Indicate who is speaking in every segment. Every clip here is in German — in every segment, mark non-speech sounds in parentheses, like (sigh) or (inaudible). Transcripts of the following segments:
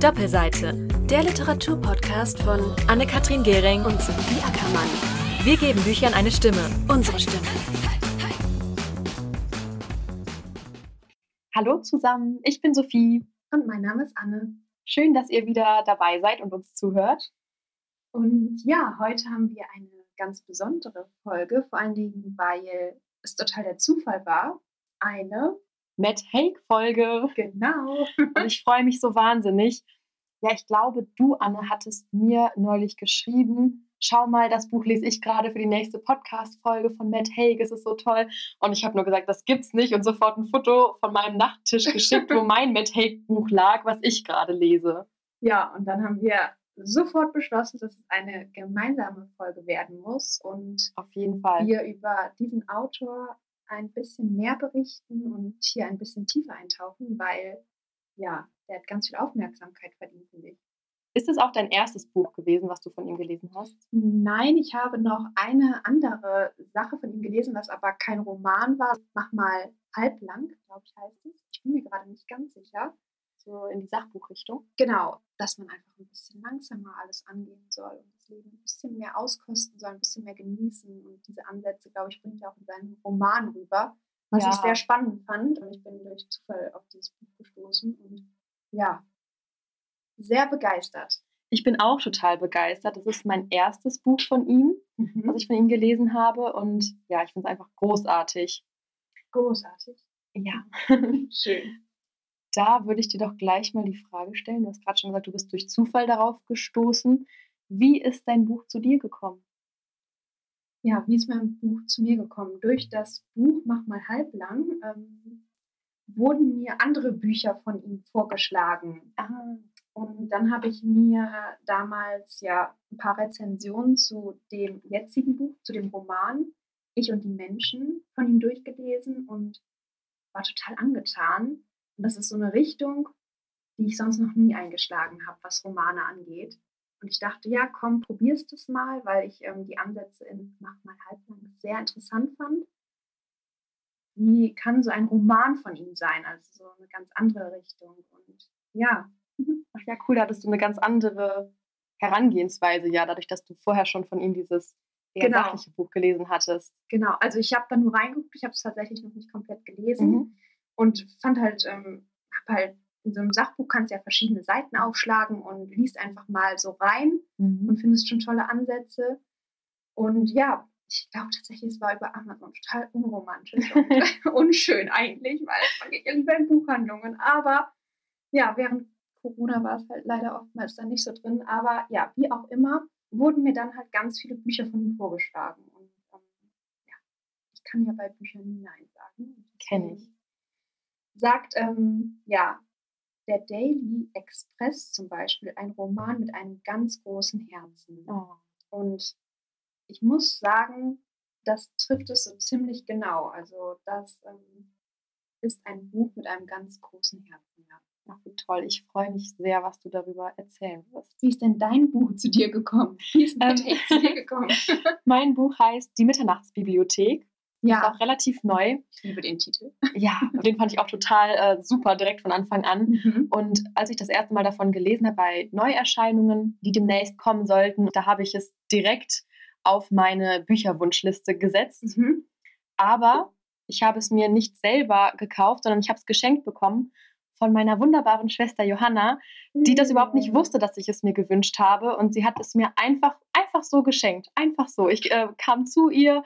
Speaker 1: Doppelseite, der Literaturpodcast von Anne-Kathrin Gehring und Sophie Ackermann. Wir geben Büchern eine Stimme, unsere Stimme.
Speaker 2: Hallo zusammen, ich bin Sophie.
Speaker 3: Und mein Name ist Anne.
Speaker 2: Schön, dass ihr wieder dabei seid und uns zuhört.
Speaker 3: Und ja, heute haben wir eine ganz besondere Folge, vor allen Dingen, weil es total der Zufall war. Eine
Speaker 2: Matt Haig-Folge.
Speaker 3: Genau.
Speaker 2: Und ich freue mich so wahnsinnig. Ja, ich glaube, du, Anne, hattest mir neulich geschrieben, schau mal, das Buch lese ich gerade für die nächste Podcast-Folge von Matt Haig, es ist so toll. Und ich habe nur gesagt, das gibt's nicht und sofort ein Foto von meinem Nachttisch geschickt, wo (laughs) mein Matt Haig-Buch lag, was ich gerade lese.
Speaker 3: Ja, und dann haben wir sofort beschlossen, dass es eine gemeinsame Folge werden muss und
Speaker 2: auf jeden Fall
Speaker 3: wir über diesen Autor ein bisschen mehr berichten und hier ein bisschen tiefer eintauchen, weil ja, der hat ganz viel Aufmerksamkeit verdient, finde ich.
Speaker 2: Ist es auch dein erstes Buch gewesen, was du von ihm gelesen hast?
Speaker 3: Nein, ich habe noch eine andere Sache von ihm gelesen, was aber kein Roman war. Mach mal halblang, glaube ich, heißt es. Ich bin mir gerade nicht ganz sicher.
Speaker 2: So in die Sachbuchrichtung.
Speaker 3: Genau, dass man einfach ein bisschen langsamer alles angehen soll und das Leben ein bisschen mehr auskosten soll, ein bisschen mehr genießen. Und diese Ansätze, glaube ich, bringt er auch in seinem Roman rüber, was ja. ich sehr spannend fand. Und ich bin durch Zufall auf dieses Buch gestoßen und ja, sehr begeistert.
Speaker 2: Ich bin auch total begeistert. Das ist mein erstes Buch von ihm, mhm. was ich von ihm gelesen habe. Und ja, ich finde es einfach großartig.
Speaker 3: Großartig.
Speaker 2: Ja. (laughs)
Speaker 3: Schön.
Speaker 2: Da würde ich dir doch gleich mal die Frage stellen. Du hast gerade schon gesagt, du bist durch Zufall darauf gestoßen. Wie ist dein Buch zu dir gekommen?
Speaker 3: Ja, wie ist mein Buch zu mir gekommen? Durch das Buch Mach mal halblang ähm, wurden mir andere Bücher von ihm vorgeschlagen.
Speaker 2: Ah.
Speaker 3: Und dann habe ich mir damals ja ein paar Rezensionen zu dem jetzigen Buch, zu dem Roman Ich und die Menschen von ihm durchgelesen und war total angetan. Und das ist so eine Richtung, die ich sonst noch nie eingeschlagen habe, was Romane angeht. Und ich dachte, ja, komm, probierst es mal, weil ich ähm, die Ansätze in Mach mal halblang sehr interessant fand wie kann so ein Roman von ihm sein? Also so eine ganz andere Richtung. Und ja. (laughs)
Speaker 2: Ach ja, cool, da hattest du eine ganz andere Herangehensweise, ja, dadurch, dass du vorher schon von ihm dieses eher genau. sachliche Buch gelesen hattest.
Speaker 3: Genau, also ich habe da nur reingeguckt, ich habe es tatsächlich noch nicht komplett gelesen mhm. Und fand halt, ähm, hab halt in so einem Sachbuch kannst du ja verschiedene Seiten aufschlagen und liest einfach mal so rein mhm. und findest schon tolle Ansätze. Und ja, ich glaube tatsächlich, es war über Amazon total unromantisch (laughs) und (laughs) unschön eigentlich, weil man geht ja lieber in Buchhandlungen. Aber ja, während Corona war es halt leider oftmals dann nicht so drin. Aber ja, wie auch immer, wurden mir dann halt ganz viele Bücher von ihm vorgeschlagen. Und ähm, ja, ich kann ja bei Büchern nie Nein sagen.
Speaker 2: Kenne ich.
Speaker 3: Sagt, ähm, ja, der Daily Express zum Beispiel, ein Roman mit einem ganz großen Herzen.
Speaker 2: Oh.
Speaker 3: Und ich muss sagen, das trifft es so ziemlich genau. Also das ähm, ist ein Buch mit einem ganz großen Herzen. Ja.
Speaker 2: Ach, wie toll. Ich freue mich sehr, was du darüber erzählen wirst.
Speaker 3: Wie ist denn dein Buch zu dir gekommen? Wie ist ähm, zu dir gekommen? (laughs)
Speaker 2: mein Buch heißt Die Mitternachtsbibliothek.
Speaker 3: Ja.
Speaker 2: Ist auch relativ neu.
Speaker 3: Ich liebe den Titel.
Speaker 2: Ja, (laughs) den fand ich auch total äh, super direkt von Anfang an. Mhm. Und als ich das erste Mal davon gelesen habe bei Neuerscheinungen, die demnächst kommen sollten, da habe ich es direkt auf meine Bücherwunschliste gesetzt.
Speaker 3: Mhm.
Speaker 2: Aber ich habe es mir nicht selber gekauft, sondern ich habe es geschenkt bekommen von meiner wunderbaren Schwester Johanna, die das überhaupt nicht wusste, dass ich es mir gewünscht habe. Und sie hat es mir einfach, einfach so geschenkt. Einfach so. Ich äh, kam zu ihr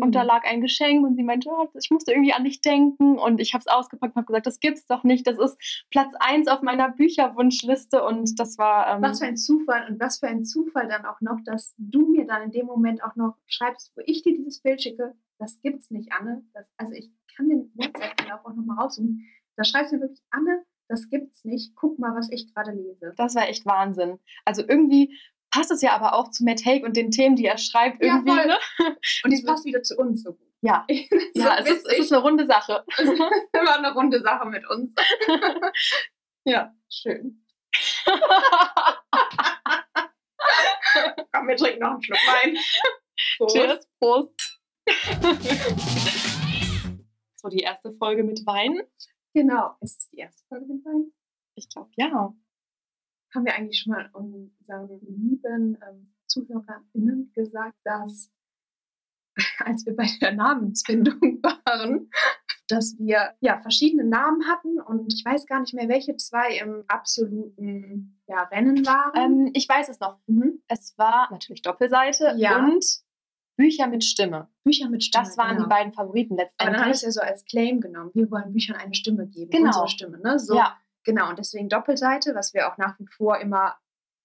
Speaker 2: und da lag ein Geschenk und sie meinte, oh, ich musste irgendwie an dich denken. Und ich habe es ausgepackt und habe gesagt, das gibt's doch nicht. Das ist Platz 1 auf meiner Bücherwunschliste. Und das war.
Speaker 3: Ähm, was für ein Zufall und was für ein Zufall dann auch noch, dass du mir dann in dem Moment auch noch schreibst, wo ich dir dieses Bild schicke. Das gibt's nicht, Anne. Das, also ich kann den WhatsApp-Verlauf auch nochmal raussuchen da schreibst du wirklich, Anne, das gibt's nicht. Guck mal, was ich gerade lese.
Speaker 2: Das war echt Wahnsinn. Also irgendwie passt es ja aber auch zu Matt Haig und den Themen, die er schreibt, irgendwie. Ja,
Speaker 3: ne? Und es passt wieder zu uns so gut.
Speaker 2: Ja, (laughs) ja es, ist, es ist eine runde Sache. (laughs)
Speaker 3: Es ist immer eine runde Sache mit uns. (laughs) ja, schön. Komm, wir trinken noch einen Schluck Wein.
Speaker 2: Prost. Cheers, Prost. So die erste Folge mit Wein.
Speaker 3: Genau. Ist es die erste Folge mit Wein?
Speaker 2: Ich glaube, ja.
Speaker 3: Haben wir eigentlich schon mal unseren lieben ähm, ZuhörerInnen gesagt, dass (laughs) als wir bei der Namensfindung (laughs) waren, dass wir ja verschiedene Namen hatten und ich weiß gar nicht mehr, welche zwei im absoluten ja, Rennen waren.
Speaker 2: Ähm, ich weiß es noch. Mhm. Es war natürlich Doppelseite ja. und Bücher mit Stimme.
Speaker 3: Bücher mit Stimme.
Speaker 2: Das waren genau. die beiden Favoriten letztendlich.
Speaker 3: Aber dann habe ich es ja so als Claim genommen. Wir wollen Büchern eine Stimme geben.
Speaker 2: Genau.
Speaker 3: Unsere Stimme, ne? So, ja. Genau. Und deswegen Doppelseite, was wir auch nach wie vor immer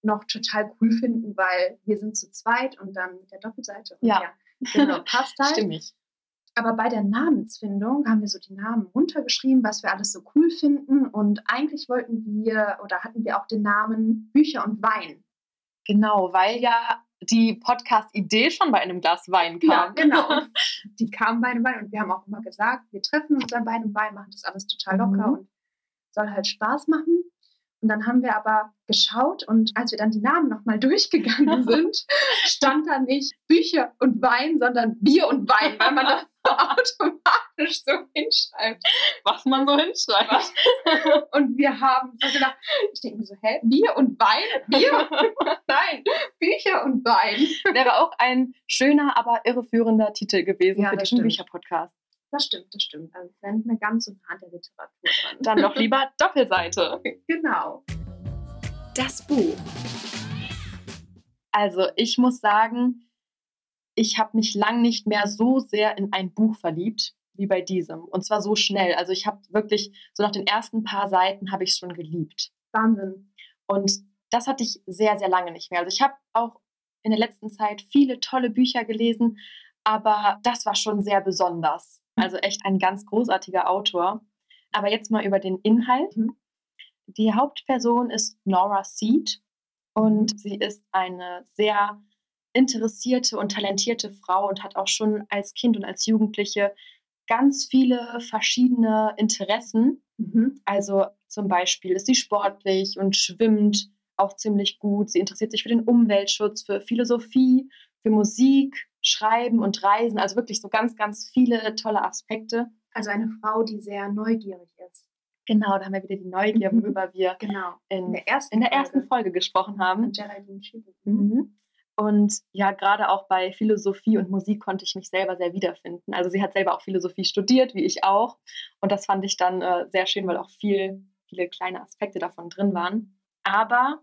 Speaker 3: noch total cool finden, weil wir sind zu zweit und dann mit der Doppelseite.
Speaker 2: Ja.
Speaker 3: ja. Genau, passt halt.
Speaker 2: Stimmig.
Speaker 3: Aber bei der Namensfindung haben wir so die Namen runtergeschrieben, was wir alles so cool finden. Und eigentlich wollten wir oder hatten wir auch den Namen Bücher und Wein.
Speaker 2: Genau, weil ja die Podcast-Idee schon bei einem Glas Wein kam.
Speaker 3: Ja, genau. (laughs) die kam bei einem Wein und wir haben auch immer gesagt, wir treffen uns dann bei einem Wein, machen das alles total locker mhm. und soll halt Spaß machen. Und dann haben wir aber geschaut und als wir dann die Namen nochmal (laughs) durchgegangen (laughs) sind, stand da nicht Bücher und Wein, sondern Bier und Wein, weil man das (laughs) automatisch so hinschreibt.
Speaker 2: Was man so hinschreibt.
Speaker 3: Und wir haben so gedacht, ich denke mir so, hä, Bier und Wein? Bier? Nein, Bücher und Wein.
Speaker 2: Wäre auch ein schöner, aber irreführender Titel gewesen ja, für diesen Bücherpodcast.
Speaker 3: Das stimmt, das stimmt. Also wäre nicht mehr ganz so nah an der Literatur dran.
Speaker 2: Dann doch lieber (laughs) Doppelseite.
Speaker 3: genau.
Speaker 1: Das Buch.
Speaker 2: Also ich muss sagen, ich habe mich lang nicht mehr so sehr in ein Buch verliebt wie bei diesem. Und zwar so schnell. Also ich habe wirklich, so nach den ersten paar Seiten habe ich es schon geliebt.
Speaker 3: Wahnsinn.
Speaker 2: Und das hatte ich sehr, sehr lange nicht mehr. Also ich habe auch in der letzten Zeit viele tolle Bücher gelesen, aber das war schon sehr besonders. Also echt ein ganz großartiger Autor. Aber jetzt mal über den Inhalt. Mhm. Die Hauptperson ist Nora Seed und mhm. sie ist eine sehr interessierte und talentierte Frau und hat auch schon als Kind und als Jugendliche ganz viele verschiedene Interessen. Mhm. Also zum Beispiel ist sie sportlich und schwimmt auch ziemlich gut. Sie interessiert sich für den Umweltschutz, für Philosophie, für Musik, Schreiben und Reisen. Also wirklich so ganz, ganz viele tolle Aspekte.
Speaker 3: Also eine Frau, die sehr neugierig ist.
Speaker 2: Genau, da haben wir wieder die Neugier, mhm. worüber wir
Speaker 3: genau.
Speaker 2: in, in, der ersten, in der ersten Folge. Folge gesprochen haben.
Speaker 3: Geraldine
Speaker 2: Mhm. Und ja, gerade auch bei Philosophie und Musik konnte ich mich selber sehr wiederfinden. Also sie hat selber auch Philosophie studiert, wie ich auch. Und das fand ich dann äh, sehr schön, weil auch viel, viele kleine Aspekte davon drin waren. Aber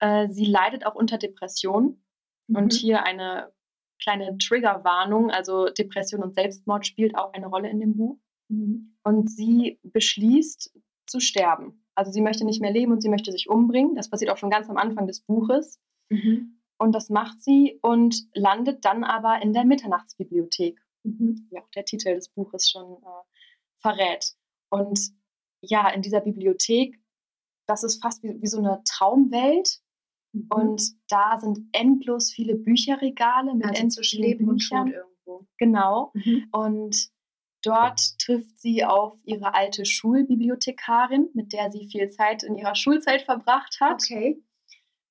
Speaker 2: äh, sie leidet auch unter Depression. Mhm. Und hier eine kleine Triggerwarnung. Also Depression und Selbstmord spielt auch eine Rolle in dem Buch. Mhm. Und sie beschließt zu sterben. Also sie möchte nicht mehr leben und sie möchte sich umbringen. Das passiert auch schon ganz am Anfang des Buches. Mhm. Und das macht sie und landet dann aber in der Mitternachtsbibliothek. Mhm. Wie auch der Titel des Buches schon äh, verrät. Und ja, in dieser Bibliothek, das ist fast wie, wie so eine Traumwelt. Mhm. Und da sind endlos viele Bücherregale mit
Speaker 3: also endlos vielen Leben Büchern. Und irgendwo.
Speaker 2: Genau. Mhm. Und dort trifft sie auf ihre alte Schulbibliothekarin, mit der sie viel Zeit in ihrer Schulzeit verbracht hat.
Speaker 3: Okay.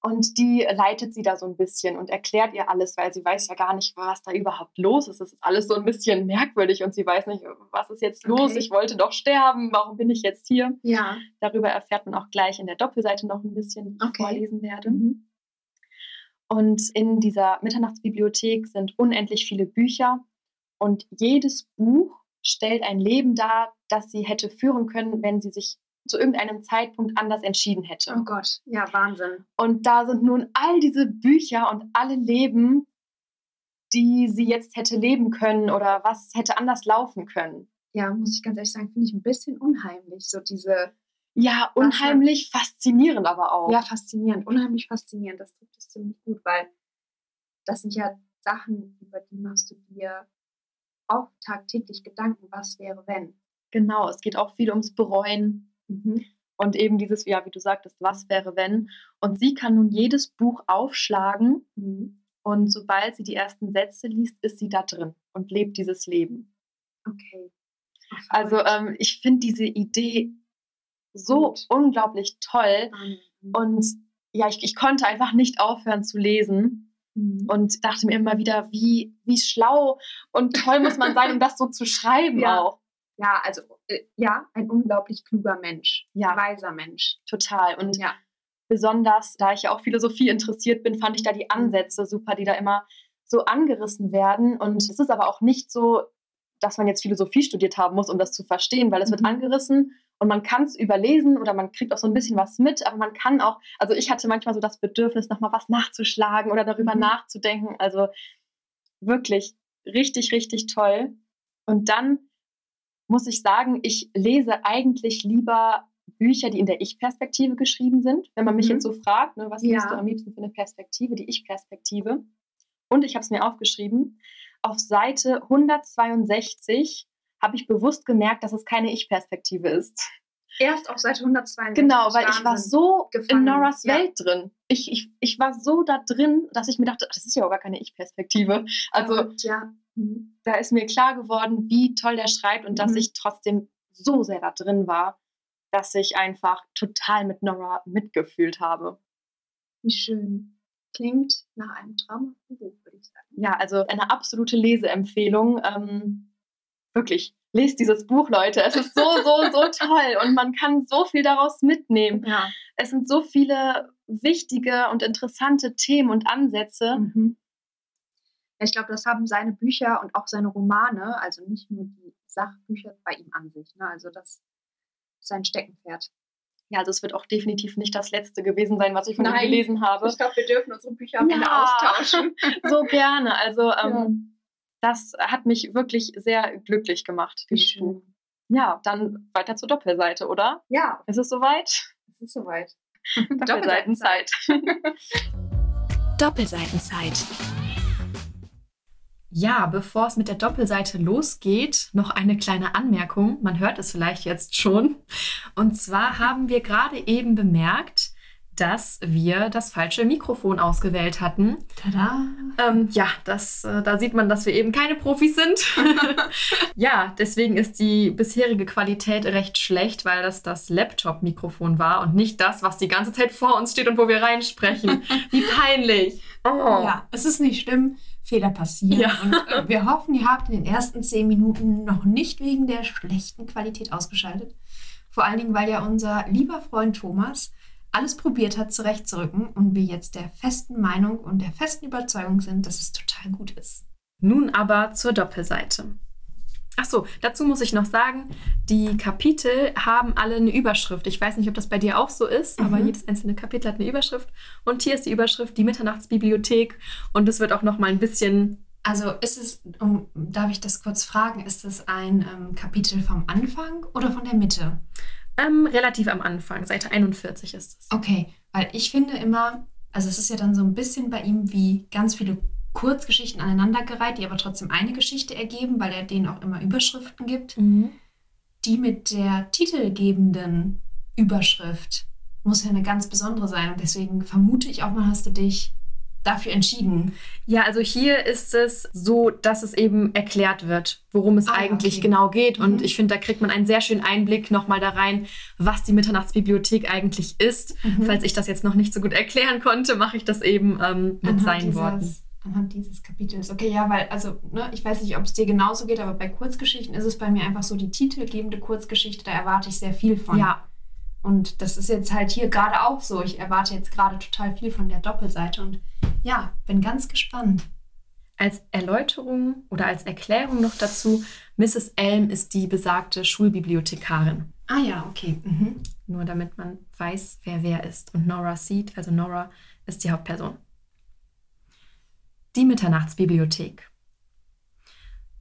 Speaker 2: Und die leitet sie da so ein bisschen und erklärt ihr alles, weil sie weiß ja gar nicht, was da überhaupt los ist. Es ist alles so ein bisschen merkwürdig und sie weiß nicht, was ist jetzt los? Okay. Ich wollte doch sterben, warum bin ich jetzt hier?
Speaker 3: Ja.
Speaker 2: Darüber erfährt man auch gleich in der Doppelseite noch ein bisschen, die ich
Speaker 3: okay.
Speaker 2: vorlesen werde. Mhm. Und in dieser Mitternachtsbibliothek sind unendlich viele Bücher und jedes Buch stellt ein Leben dar, das sie hätte führen können, wenn sie sich zu irgendeinem Zeitpunkt anders entschieden hätte.
Speaker 3: Oh Gott, ja, Wahnsinn.
Speaker 2: Und da sind nun all diese Bücher und alle Leben, die sie jetzt hätte leben können oder was hätte anders laufen können.
Speaker 3: Ja, muss ich ganz ehrlich sagen, finde ich ein bisschen unheimlich, so diese.
Speaker 2: Ja, unheimlich, was, faszinierend aber auch.
Speaker 3: Ja, faszinierend, unheimlich faszinierend. Das trifft es ziemlich gut, weil das sind ja Sachen, über die machst du dir auch tagtäglich Gedanken, was wäre, wenn.
Speaker 2: Genau, es geht auch viel ums Bereuen, Mhm. Und eben dieses, ja, wie du sagtest, was wäre wenn? Und sie kann nun jedes Buch aufschlagen mhm. und sobald sie die ersten Sätze liest, ist sie da drin und lebt dieses Leben.
Speaker 3: Okay.
Speaker 2: Also ähm, ich finde diese Idee so Gut. unglaublich toll mhm. und ja, ich, ich konnte einfach nicht aufhören zu lesen mhm. und dachte mir immer wieder, wie, wie schlau und toll muss man sein, um das so zu schreiben ja. auch.
Speaker 4: Ja, also äh, ja, ein unglaublich kluger Mensch,
Speaker 2: ja.
Speaker 4: weiser Mensch.
Speaker 2: Total. Und ja. besonders, da ich ja auch Philosophie interessiert bin, fand ich da die Ansätze super, die da immer so angerissen werden. Und es ist aber auch nicht so, dass man jetzt Philosophie studiert haben muss, um das zu verstehen, weil es mhm. wird angerissen und man kann es überlesen oder man kriegt auch so ein bisschen was mit, aber man kann auch, also ich hatte manchmal so das Bedürfnis, nochmal was nachzuschlagen oder darüber mhm. nachzudenken. Also wirklich richtig, richtig toll. Und dann muss ich sagen, ich lese eigentlich lieber Bücher, die in der Ich-Perspektive geschrieben sind. Wenn man mich mhm. jetzt so fragt, ne, was ja. liest du am liebsten für eine Perspektive, die Ich-Perspektive. Und ich habe es mir aufgeschrieben, auf Seite 162 habe ich bewusst gemerkt, dass es keine Ich-Perspektive ist.
Speaker 4: Erst auf Seite 162.
Speaker 2: Genau, weil ich war so gefangen. in Noras ja. Welt drin. Ich, ich, ich war so da drin, dass ich mir dachte, das ist ja auch gar keine Ich-Perspektive. Also ja. Mhm. Da ist mir klar geworden, wie toll der schreibt und mhm. dass ich trotzdem so sehr da drin war, dass ich einfach total mit Nora mitgefühlt habe.
Speaker 4: Wie schön. Klingt nach einem traumhaften Buch, würde ich sagen.
Speaker 2: Ja, also eine absolute Leseempfehlung. Ähm, wirklich, lest dieses Buch, Leute. Es ist so, so, so (laughs) toll und man kann so viel daraus mitnehmen. Ja. Es sind so viele wichtige und interessante Themen und Ansätze.
Speaker 4: Mhm. Ja, ich glaube, das haben seine Bücher und auch seine Romane, also nicht nur die Sachbücher bei ihm an sich. Ne? Also das ist sein Steckenpferd.
Speaker 2: Ja, also es wird auch definitiv nicht das letzte gewesen sein, was ich von Nein, ihm gelesen habe.
Speaker 4: Ich glaube, wir dürfen unsere Bücher am ja, Ende austauschen. (laughs)
Speaker 2: so gerne. Also ähm, das hat mich wirklich sehr glücklich gemacht, dieses Buch. Ja, dann weiter zur Doppelseite, oder?
Speaker 4: Ja.
Speaker 2: Ist es soweit?
Speaker 4: Es ist soweit. (laughs)
Speaker 2: Doppelseitenzeit.
Speaker 5: Doppelseitenzeit. (laughs)
Speaker 1: Ja, bevor es mit der Doppelseite losgeht, noch eine kleine Anmerkung. Man hört es vielleicht jetzt schon. Und zwar haben wir gerade eben bemerkt, dass wir das falsche Mikrofon ausgewählt hatten.
Speaker 2: Tada!
Speaker 1: Ähm, ja, das, äh, da sieht man, dass wir eben keine Profis sind. (laughs) ja, deswegen ist die bisherige Qualität recht schlecht, weil das das Laptop-Mikrofon war und nicht das, was die ganze Zeit vor uns steht und wo wir reinsprechen. (laughs) Wie peinlich!
Speaker 3: Oh. Ja, es ist nicht schlimm. Fehler passieren. Ja. Und äh, wir hoffen, ihr habt in den ersten zehn Minuten noch nicht wegen der schlechten Qualität ausgeschaltet. Vor allen Dingen, weil ja unser lieber Freund Thomas alles probiert hat, zurechtzurücken und wir jetzt der festen Meinung und der festen Überzeugung sind, dass es total gut ist.
Speaker 1: Nun aber zur Doppelseite. Achso, dazu muss ich noch sagen, die Kapitel haben alle eine Überschrift. Ich weiß nicht, ob das bei dir auch so ist, mhm. aber jedes einzelne Kapitel hat eine Überschrift. Und hier ist die Überschrift die Mitternachtsbibliothek. Und es wird auch noch mal ein bisschen.
Speaker 3: Also ist es, um, darf ich das kurz fragen, ist es ein ähm, Kapitel vom Anfang oder von der Mitte?
Speaker 1: Ähm, relativ am Anfang, Seite 41 ist es.
Speaker 3: Okay, weil ich finde immer, also es ist ja dann so ein bisschen bei ihm wie ganz viele Kurzgeschichten aneinandergereiht, die aber trotzdem eine Geschichte ergeben, weil er denen auch immer Überschriften gibt. Mhm. Die mit der titelgebenden Überschrift muss ja eine ganz besondere sein. Und deswegen vermute ich auch mal, hast du dich dafür entschieden?
Speaker 1: Ja, also hier ist es so, dass es eben erklärt wird, worum es ah, eigentlich okay. genau geht. Und mhm. ich finde, da kriegt man einen sehr schönen Einblick nochmal da rein, was die Mitternachtsbibliothek eigentlich ist. Mhm. Falls ich das jetzt noch nicht so gut erklären konnte, mache ich das eben ähm, mit Anhand seinen dieses, Worten.
Speaker 3: Anhand dieses Kapitels. Okay, ja, weil, also, ne, ich weiß nicht, ob es dir genauso geht, aber bei Kurzgeschichten ist es bei mir einfach so, die titelgebende Kurzgeschichte, da erwarte ich sehr viel von.
Speaker 1: Ja.
Speaker 3: Und das ist jetzt halt hier gerade auch so. Ich erwarte jetzt gerade total viel von der Doppelseite und ja, bin ganz gespannt.
Speaker 1: Als Erläuterung oder als Erklärung noch dazu, Mrs. Elm ist die besagte Schulbibliothekarin.
Speaker 3: Ah ja, okay. Mhm.
Speaker 1: Nur damit man weiß, wer wer ist. Und Nora Seed, also Nora, ist die Hauptperson. Die Mitternachtsbibliothek.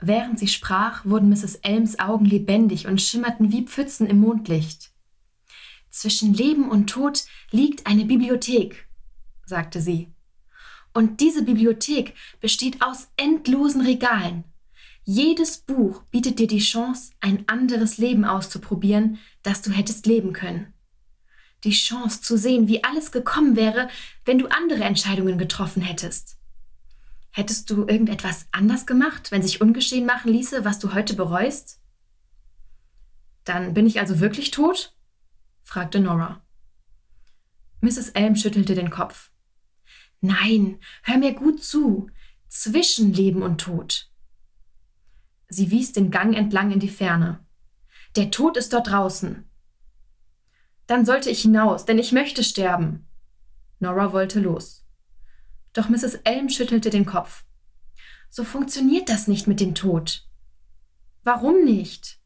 Speaker 1: Während sie sprach, wurden Mrs. Elms Augen lebendig und schimmerten wie Pfützen im Mondlicht. Zwischen Leben und Tod liegt eine Bibliothek, sagte sie. Und diese Bibliothek besteht aus endlosen Regalen. Jedes Buch bietet dir die Chance, ein anderes Leben auszuprobieren, das du hättest leben können. Die Chance zu sehen, wie alles gekommen wäre, wenn du andere Entscheidungen getroffen hättest. Hättest du irgendetwas anders gemacht, wenn sich ungeschehen machen ließe, was du heute bereust? Dann bin ich also wirklich tot? fragte Nora. Mrs. Elm schüttelte den Kopf. Nein, hör mir gut zu. Zwischen Leben und Tod. Sie wies den Gang entlang in die Ferne. Der Tod ist dort draußen. Dann sollte ich hinaus, denn ich möchte sterben. Nora wollte los. Doch Mrs. Elm schüttelte den Kopf. So funktioniert das nicht mit dem Tod. Warum nicht?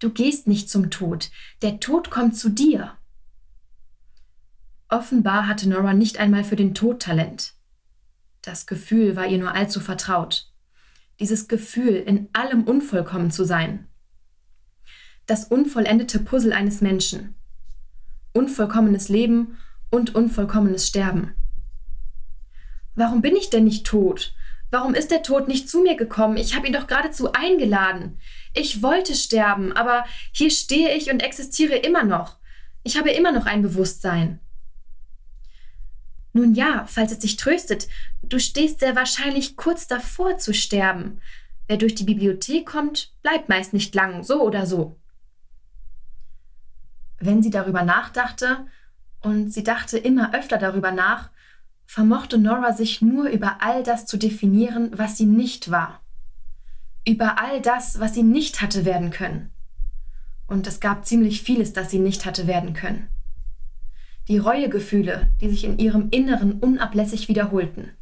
Speaker 1: Du gehst nicht zum Tod, der Tod kommt zu dir. Offenbar hatte Nora nicht einmal für den Tod Talent. Das Gefühl war ihr nur allzu vertraut. Dieses Gefühl, in allem unvollkommen zu sein. Das unvollendete Puzzle eines Menschen. Unvollkommenes Leben und unvollkommenes Sterben. Warum bin ich denn nicht tot? Warum ist der Tod nicht zu mir gekommen? Ich habe ihn doch geradezu eingeladen. Ich wollte sterben, aber hier stehe ich und existiere immer noch. Ich habe immer noch ein Bewusstsein. Nun ja, falls es dich tröstet, du stehst sehr wahrscheinlich kurz davor zu sterben. Wer durch die Bibliothek kommt, bleibt meist nicht lang, so oder so. Wenn sie darüber nachdachte, und sie dachte immer öfter darüber nach, vermochte Nora sich nur über all das zu definieren, was sie nicht war. Über all das, was sie nicht hatte werden können. Und es gab ziemlich vieles, das sie nicht hatte werden können. Die Reuegefühle, die sich in ihrem Inneren unablässig wiederholten.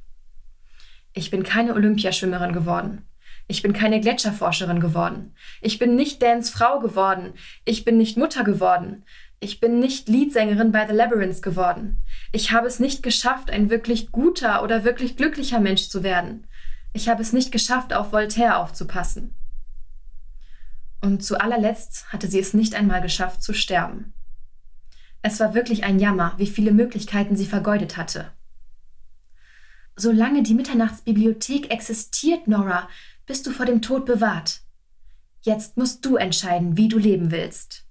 Speaker 1: Ich bin keine Olympiaschwimmerin geworden. Ich bin keine Gletscherforscherin geworden. Ich bin nicht Dans Frau geworden. Ich bin nicht Mutter geworden. Ich bin nicht Leadsängerin bei The Labyrinth geworden. Ich habe es nicht geschafft, ein wirklich guter oder wirklich glücklicher Mensch zu werden. Ich habe es nicht geschafft, auf Voltaire aufzupassen. Und zu allerletzt hatte sie es nicht einmal geschafft zu sterben. Es war wirklich ein Jammer, wie viele Möglichkeiten sie vergeudet hatte. Solange die Mitternachtsbibliothek existiert, Nora, bist du vor dem Tod bewahrt. Jetzt musst du entscheiden, wie du leben willst.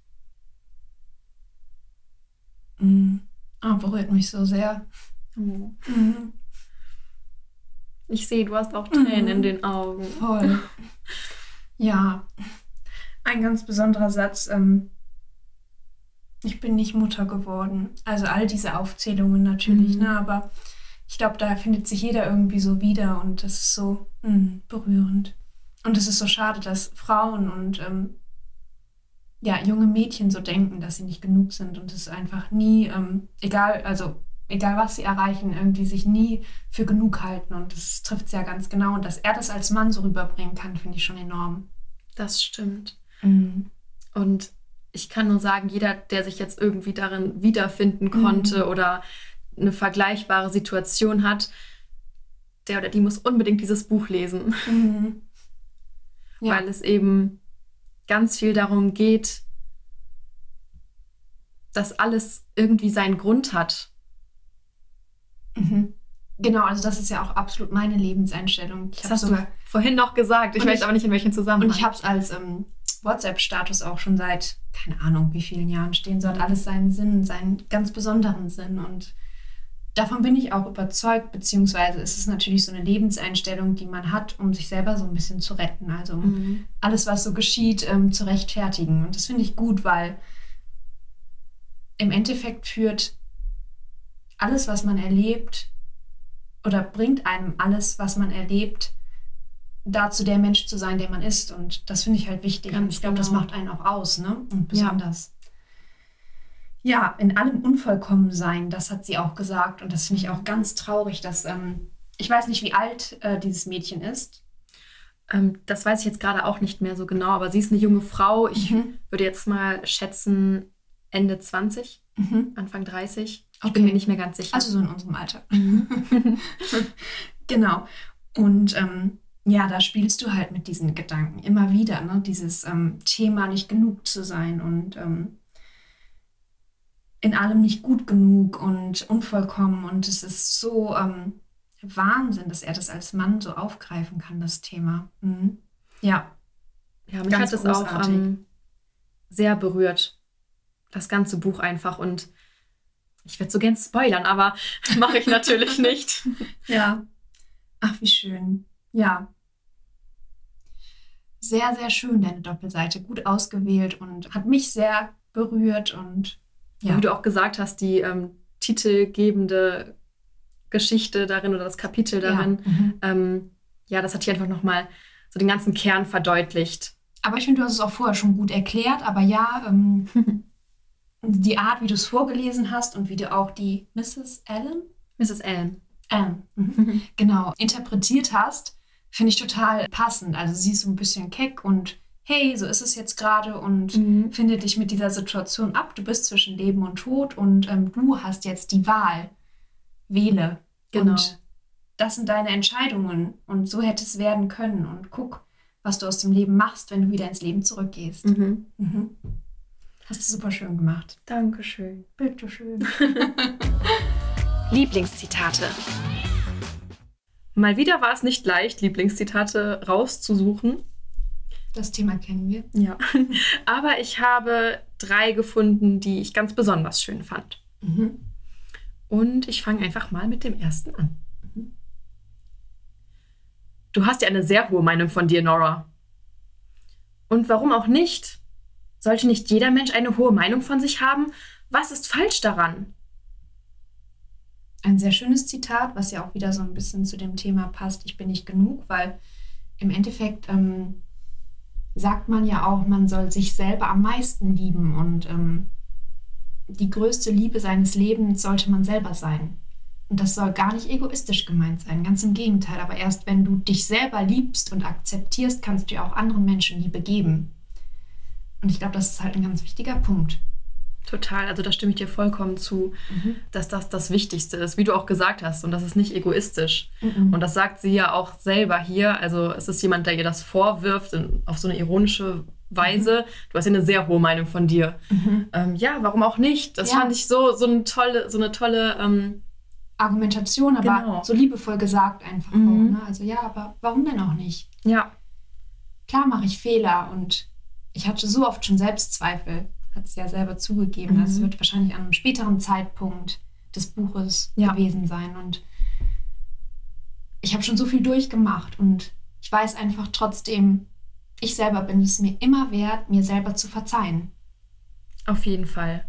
Speaker 3: Mhm. Ah, berührt mich so sehr.
Speaker 2: Oh. Mhm. Ich sehe, du hast auch Tränen mhm. in den Augen.
Speaker 3: Voll. Ja, ein ganz besonderer Satz. Ähm, ich bin nicht Mutter geworden. Also all diese Aufzählungen natürlich, mhm. ne? Aber ich glaube, da findet sich jeder irgendwie so wieder und das ist so mh, berührend. Und es ist so schade, dass Frauen und ähm, ja, junge Mädchen so denken, dass sie nicht genug sind und es einfach nie, ähm, egal, also egal was sie erreichen, irgendwie sich nie für genug halten. Und das trifft es ja ganz genau. Und dass er das als Mann so rüberbringen kann, finde ich schon enorm.
Speaker 2: Das stimmt. Mhm. Und ich kann nur sagen, jeder, der sich jetzt irgendwie darin wiederfinden konnte mhm. oder eine vergleichbare Situation hat, der oder die muss unbedingt dieses Buch lesen. Mhm. (laughs) Ja. Weil es eben ganz viel darum geht, dass alles irgendwie seinen Grund hat.
Speaker 3: Mhm. Genau, also das ist ja auch absolut meine Lebenseinstellung.
Speaker 2: Ich das hast sogar, du vorhin noch gesagt. Ich weiß ich, aber nicht, in welchem Zusammenhang.
Speaker 3: Und ich habe es als ähm, WhatsApp-Status auch schon seit, keine Ahnung, wie vielen Jahren stehen. So hat alles seinen Sinn, seinen ganz besonderen Sinn. Und davon bin ich auch überzeugt, beziehungsweise ist es natürlich so eine Lebenseinstellung, die man hat, um sich selber so ein bisschen zu retten. Also um mhm. alles, was so geschieht, ähm, zu rechtfertigen. Und das finde ich gut, weil im Endeffekt führt alles, was man erlebt, oder bringt einem alles, was man erlebt, dazu, der Mensch zu sein, der man ist. Und das finde ich halt wichtig. Ganz und ich glaube, genau. das macht einen auch aus, ne? Und besonders. Ja ja, in allem unvollkommen sein, das hat sie auch gesagt. Und das finde ich auch ganz traurig, dass ähm, ich weiß nicht, wie alt äh, dieses Mädchen ist.
Speaker 2: Ähm, das weiß ich jetzt gerade auch nicht mehr so genau, aber sie ist eine junge Frau. Ich mhm. würde jetzt mal schätzen Ende 20, mhm. Anfang 30. Ich okay. bin mir nicht mehr ganz sicher.
Speaker 3: Also so in unserem Alter. Mhm. (laughs) (laughs) genau. Und ähm, ja, da spielst du halt mit diesen Gedanken immer wieder, ne? Dieses ähm, Thema nicht genug zu sein und ähm, in allem nicht gut genug und unvollkommen. Und es ist so ähm, Wahnsinn, dass er das als Mann so aufgreifen kann, das Thema. Mhm. Ja.
Speaker 2: Ja, mich Ganz hat es auch ähm, sehr berührt. Das ganze Buch einfach. Und ich würde so gern spoilern, aber (laughs) mache ich natürlich nicht. (laughs)
Speaker 3: ja. Ach, wie schön. Ja. Sehr, sehr schön, deine Doppelseite. Gut ausgewählt und hat mich sehr berührt und
Speaker 2: ja. Wie du auch gesagt hast, die ähm, titelgebende Geschichte darin oder das Kapitel darin, ja, mhm. ähm, ja das hat hier einfach nochmal so den ganzen Kern verdeutlicht.
Speaker 3: Aber ich finde, du hast es auch vorher schon gut erklärt. Aber ja, ähm, (laughs) die Art, wie du es vorgelesen hast und wie du auch die Mrs. Allen,
Speaker 1: Mrs. Allen,
Speaker 3: Allen, mhm. (laughs) genau, interpretiert hast, finde ich total passend. Also sie ist so ein bisschen keck und hey, so ist es jetzt gerade und mhm. finde dich mit dieser Situation ab. Du bist zwischen Leben und Tod und ähm, du hast jetzt die Wahl. Wähle. Genau. Und das sind deine Entscheidungen und so hätte es werden können. Und guck, was du aus dem Leben machst, wenn du wieder ins Leben zurückgehst. Mhm. Mhm. Hast du super schön gemacht.
Speaker 1: Dankeschön.
Speaker 3: Bitteschön. (laughs)
Speaker 5: Lieblingszitate.
Speaker 1: Mal wieder war es nicht leicht, Lieblingszitate rauszusuchen.
Speaker 3: Das Thema kennen wir.
Speaker 1: Ja. (laughs) Aber ich habe drei gefunden, die ich ganz besonders schön fand. Mhm. Und ich fange einfach mal mit dem ersten an. Mhm. Du hast ja eine sehr hohe Meinung von dir, Nora. Und warum auch nicht? Sollte nicht jeder Mensch eine hohe Meinung von sich haben? Was ist falsch daran?
Speaker 3: Ein sehr schönes Zitat, was ja auch wieder so ein bisschen zu dem Thema passt, ich bin nicht genug, weil im Endeffekt ähm, sagt man ja auch, man soll sich selber am meisten lieben und ähm, die größte Liebe seines Lebens sollte man selber sein. Und das soll gar nicht egoistisch gemeint sein, ganz im Gegenteil. Aber erst wenn du dich selber liebst und akzeptierst, kannst du ja auch anderen Menschen Liebe geben. Und ich glaube, das ist halt ein ganz wichtiger Punkt.
Speaker 1: Total, also da stimme ich dir vollkommen zu, mhm. dass das das Wichtigste ist, wie du auch gesagt hast, und das ist nicht egoistisch. Mhm. Und das sagt sie ja auch selber hier. Also es ist jemand, der ihr das vorwirft, auf so eine ironische Weise. Mhm. Du hast ja eine sehr hohe Meinung von dir. Mhm. Ähm, ja, warum auch nicht? Das ja. fand ich so, so eine tolle, so eine tolle ähm,
Speaker 3: Argumentation, aber genau. so liebevoll gesagt einfach auch. Mhm. Ne? Also ja, aber warum denn auch nicht?
Speaker 1: Ja.
Speaker 3: Klar mache ich Fehler und ich hatte so oft schon Selbstzweifel, hat sie ja selber zugegeben. Mhm. Das wird wahrscheinlich an einem späteren Zeitpunkt des Buches ja. gewesen sein. Und ich habe schon so viel durchgemacht und ich weiß einfach trotzdem, ich selber bin es mir immer wert, mir selber zu verzeihen.
Speaker 1: Auf jeden Fall.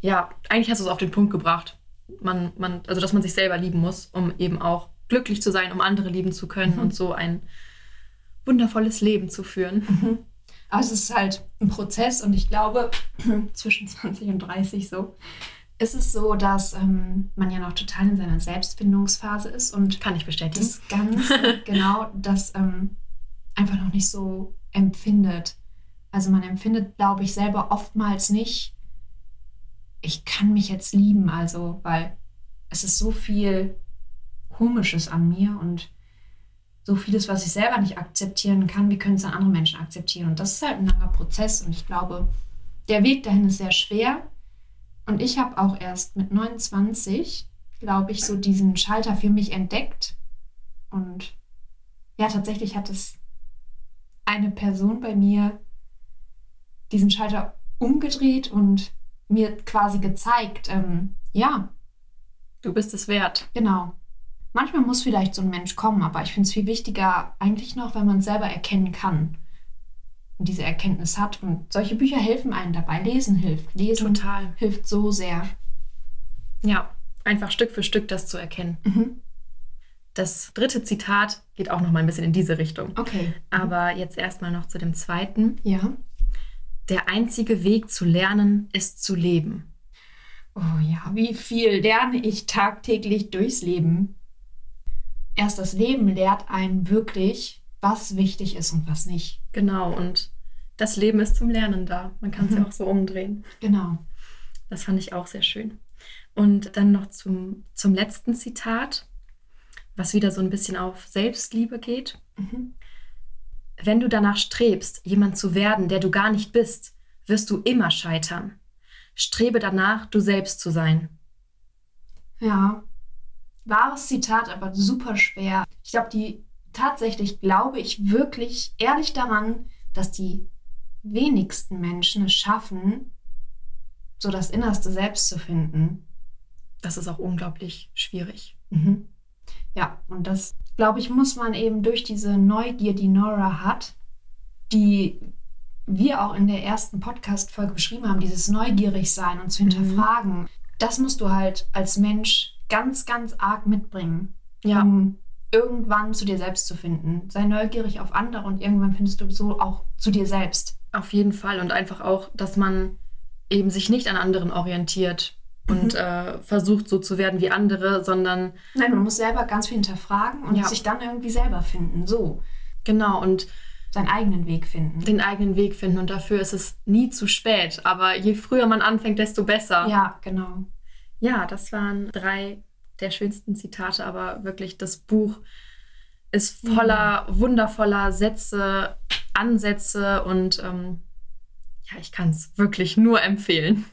Speaker 1: Ja, eigentlich hast du es auf den Punkt gebracht. Man, man, also dass man sich selber lieben muss, um eben auch glücklich zu sein, um andere lieben zu können mhm. und so ein wundervolles Leben zu führen.
Speaker 3: Mhm. Aber es ist halt ein Prozess und ich glaube, (clears throat) zwischen 20 und 30 so, ist es so, dass ähm, man ja noch total in seiner Selbstfindungsphase ist und
Speaker 1: kann ich bestätigen.
Speaker 3: Das ganz (laughs) genau, das ähm, einfach noch nicht so empfindet. Also man empfindet, glaube ich, selber oftmals nicht, ich kann mich jetzt lieben, also weil es ist so viel Komisches an mir und so vieles, was ich selber nicht akzeptieren kann, wie können es dann andere Menschen akzeptieren? Und das ist halt ein langer Prozess und ich glaube, der Weg dahin ist sehr schwer. Und ich habe auch erst mit 29, glaube ich, so diesen Schalter für mich entdeckt. Und ja, tatsächlich hat es eine Person bei mir diesen Schalter umgedreht und mir quasi gezeigt, ähm, ja.
Speaker 1: Du bist es wert.
Speaker 3: Genau. Manchmal muss vielleicht so ein Mensch kommen, aber ich finde es viel wichtiger eigentlich noch, wenn man es selber erkennen kann und diese Erkenntnis hat. Und solche Bücher helfen einem dabei. Lesen hilft. Lesen
Speaker 1: Total.
Speaker 3: hilft so sehr.
Speaker 1: Ja, einfach Stück für Stück das zu erkennen. Mhm. Das dritte Zitat geht auch noch mal ein bisschen in diese Richtung.
Speaker 3: Okay.
Speaker 1: Aber jetzt erstmal noch zu dem zweiten.
Speaker 3: Ja.
Speaker 1: Der einzige Weg zu lernen ist zu leben.
Speaker 3: Oh ja, wie viel lerne ich tagtäglich durchs Leben? Erst das Leben lehrt einen wirklich, was wichtig ist und was nicht.
Speaker 1: Genau, und das Leben ist zum Lernen da. Man kann es mhm. ja auch so umdrehen.
Speaker 3: Genau.
Speaker 1: Das fand ich auch sehr schön. Und dann noch zum, zum letzten Zitat, was wieder so ein bisschen auf Selbstliebe geht. Mhm. Wenn du danach strebst, jemand zu werden, der du gar nicht bist, wirst du immer scheitern. Strebe danach, du selbst zu sein.
Speaker 3: Ja, wahres Zitat, aber super schwer. Ich glaube, die tatsächlich glaube ich wirklich ehrlich daran, dass die wenigsten Menschen es schaffen, so das innerste Selbst zu finden.
Speaker 1: Das ist auch unglaublich schwierig.
Speaker 3: Mhm. Ja, und das, glaube ich, muss man eben durch diese Neugier, die Nora hat, die wir auch in der ersten Podcast-Folge beschrieben haben, dieses neugierig sein und zu mhm. hinterfragen, mhm. das musst du halt als Mensch ganz, ganz arg mitbringen, ja. um irgendwann zu dir selbst zu finden. Sei neugierig auf andere und irgendwann findest du so auch zu dir selbst.
Speaker 1: Auf jeden Fall und einfach auch, dass man eben sich nicht an anderen orientiert und mhm. äh, versucht so zu werden wie andere, sondern.
Speaker 3: Nein, man muss selber ganz viel hinterfragen und ja. sich dann irgendwie selber finden. So.
Speaker 1: Genau, und
Speaker 3: seinen eigenen Weg finden.
Speaker 1: Den eigenen Weg finden und dafür ist es nie zu spät. Aber je früher man anfängt, desto besser.
Speaker 3: Ja, genau.
Speaker 1: Ja, das waren drei der schönsten Zitate, aber wirklich das Buch ist voller mhm. wundervoller Sätze, Ansätze und ähm, ja, ich kann es wirklich nur empfehlen.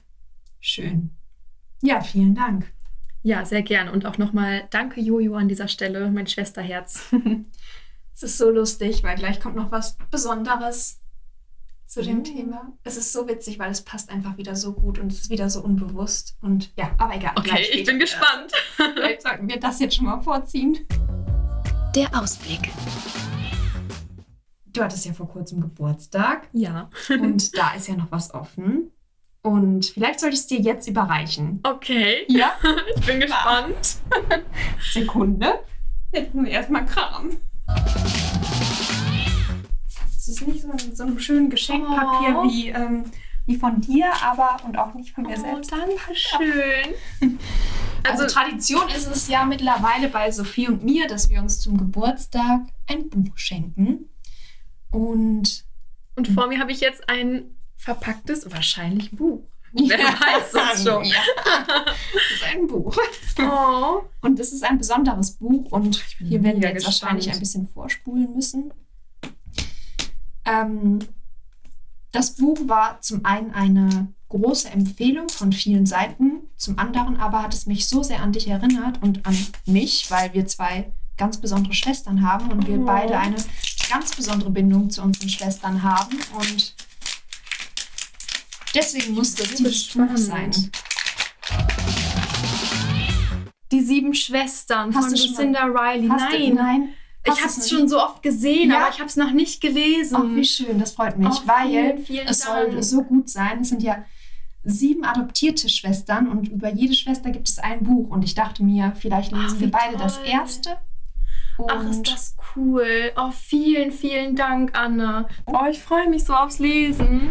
Speaker 3: Schön. Ja, vielen Dank.
Speaker 1: Ja, sehr gerne. Und auch nochmal danke Jojo an dieser Stelle, mein Schwesterherz. (laughs)
Speaker 3: es ist so lustig, weil gleich kommt noch was Besonderes zu dem mhm. Thema. Es ist so witzig, weil es passt einfach wieder so gut und es ist wieder so unbewusst. Und ja, aber egal.
Speaker 1: Okay, ich bin gespannt.
Speaker 3: Vielleicht sollten wir das jetzt schon mal vorziehen.
Speaker 5: Der Ausblick.
Speaker 3: Du hattest ja vor kurzem Geburtstag.
Speaker 1: Ja.
Speaker 3: und da ist ja noch was offen. Und vielleicht sollte ich es dir jetzt überreichen.
Speaker 1: Okay.
Speaker 3: Ja. (laughs)
Speaker 1: ich bin gespannt. (laughs)
Speaker 3: Sekunde. Jetzt muss ich erstmal kramen. Es ist nicht so in so einem schönen Geschenkpapier oh. wie, ähm, wie von dir, aber und auch nicht von mir
Speaker 1: oh,
Speaker 3: selbst.
Speaker 1: Danke schön. (laughs)
Speaker 3: Also, also Tradition ist es ja mittlerweile bei Sophie und mir, dass wir uns zum Geburtstag ein Buch schenken. Und,
Speaker 1: und vor mir habe ich jetzt ein verpacktes, wahrscheinlich Buch. (laughs) Wer ja. weiß es schon. Ja.
Speaker 3: Das (laughs) ist ein Buch. Oh. Und es ist ein besonderes Buch und hier werden wir jetzt gespannt. wahrscheinlich ein bisschen vorspulen müssen. Ähm, das Buch war zum einen eine große Empfehlung von vielen Seiten, zum anderen aber hat es mich so sehr an dich erinnert und an mich, weil wir zwei ganz besondere Schwestern haben und wir oh. beide eine ganz besondere Bindung zu unseren Schwestern haben und deswegen musste es dieses Buch sein.
Speaker 1: Die sieben Schwestern
Speaker 3: Hast
Speaker 1: von Lucinda Riley.
Speaker 3: Nein. Du, nein.
Speaker 1: Ich habe es schon so oft gesehen, ja? aber ich habe es noch nicht gelesen.
Speaker 3: Oh, wie schön, das freut mich, oh, weil vielen, vielen es Dank. soll so gut sein. Es sind ja sieben adoptierte Schwestern und über jede Schwester gibt es ein Buch. Und ich dachte mir, vielleicht lesen Ach, wir beide toll. das erste
Speaker 1: und Ach, ist das cool. Oh, vielen, vielen Dank, Anne. Oh, ich freue mich so aufs Lesen.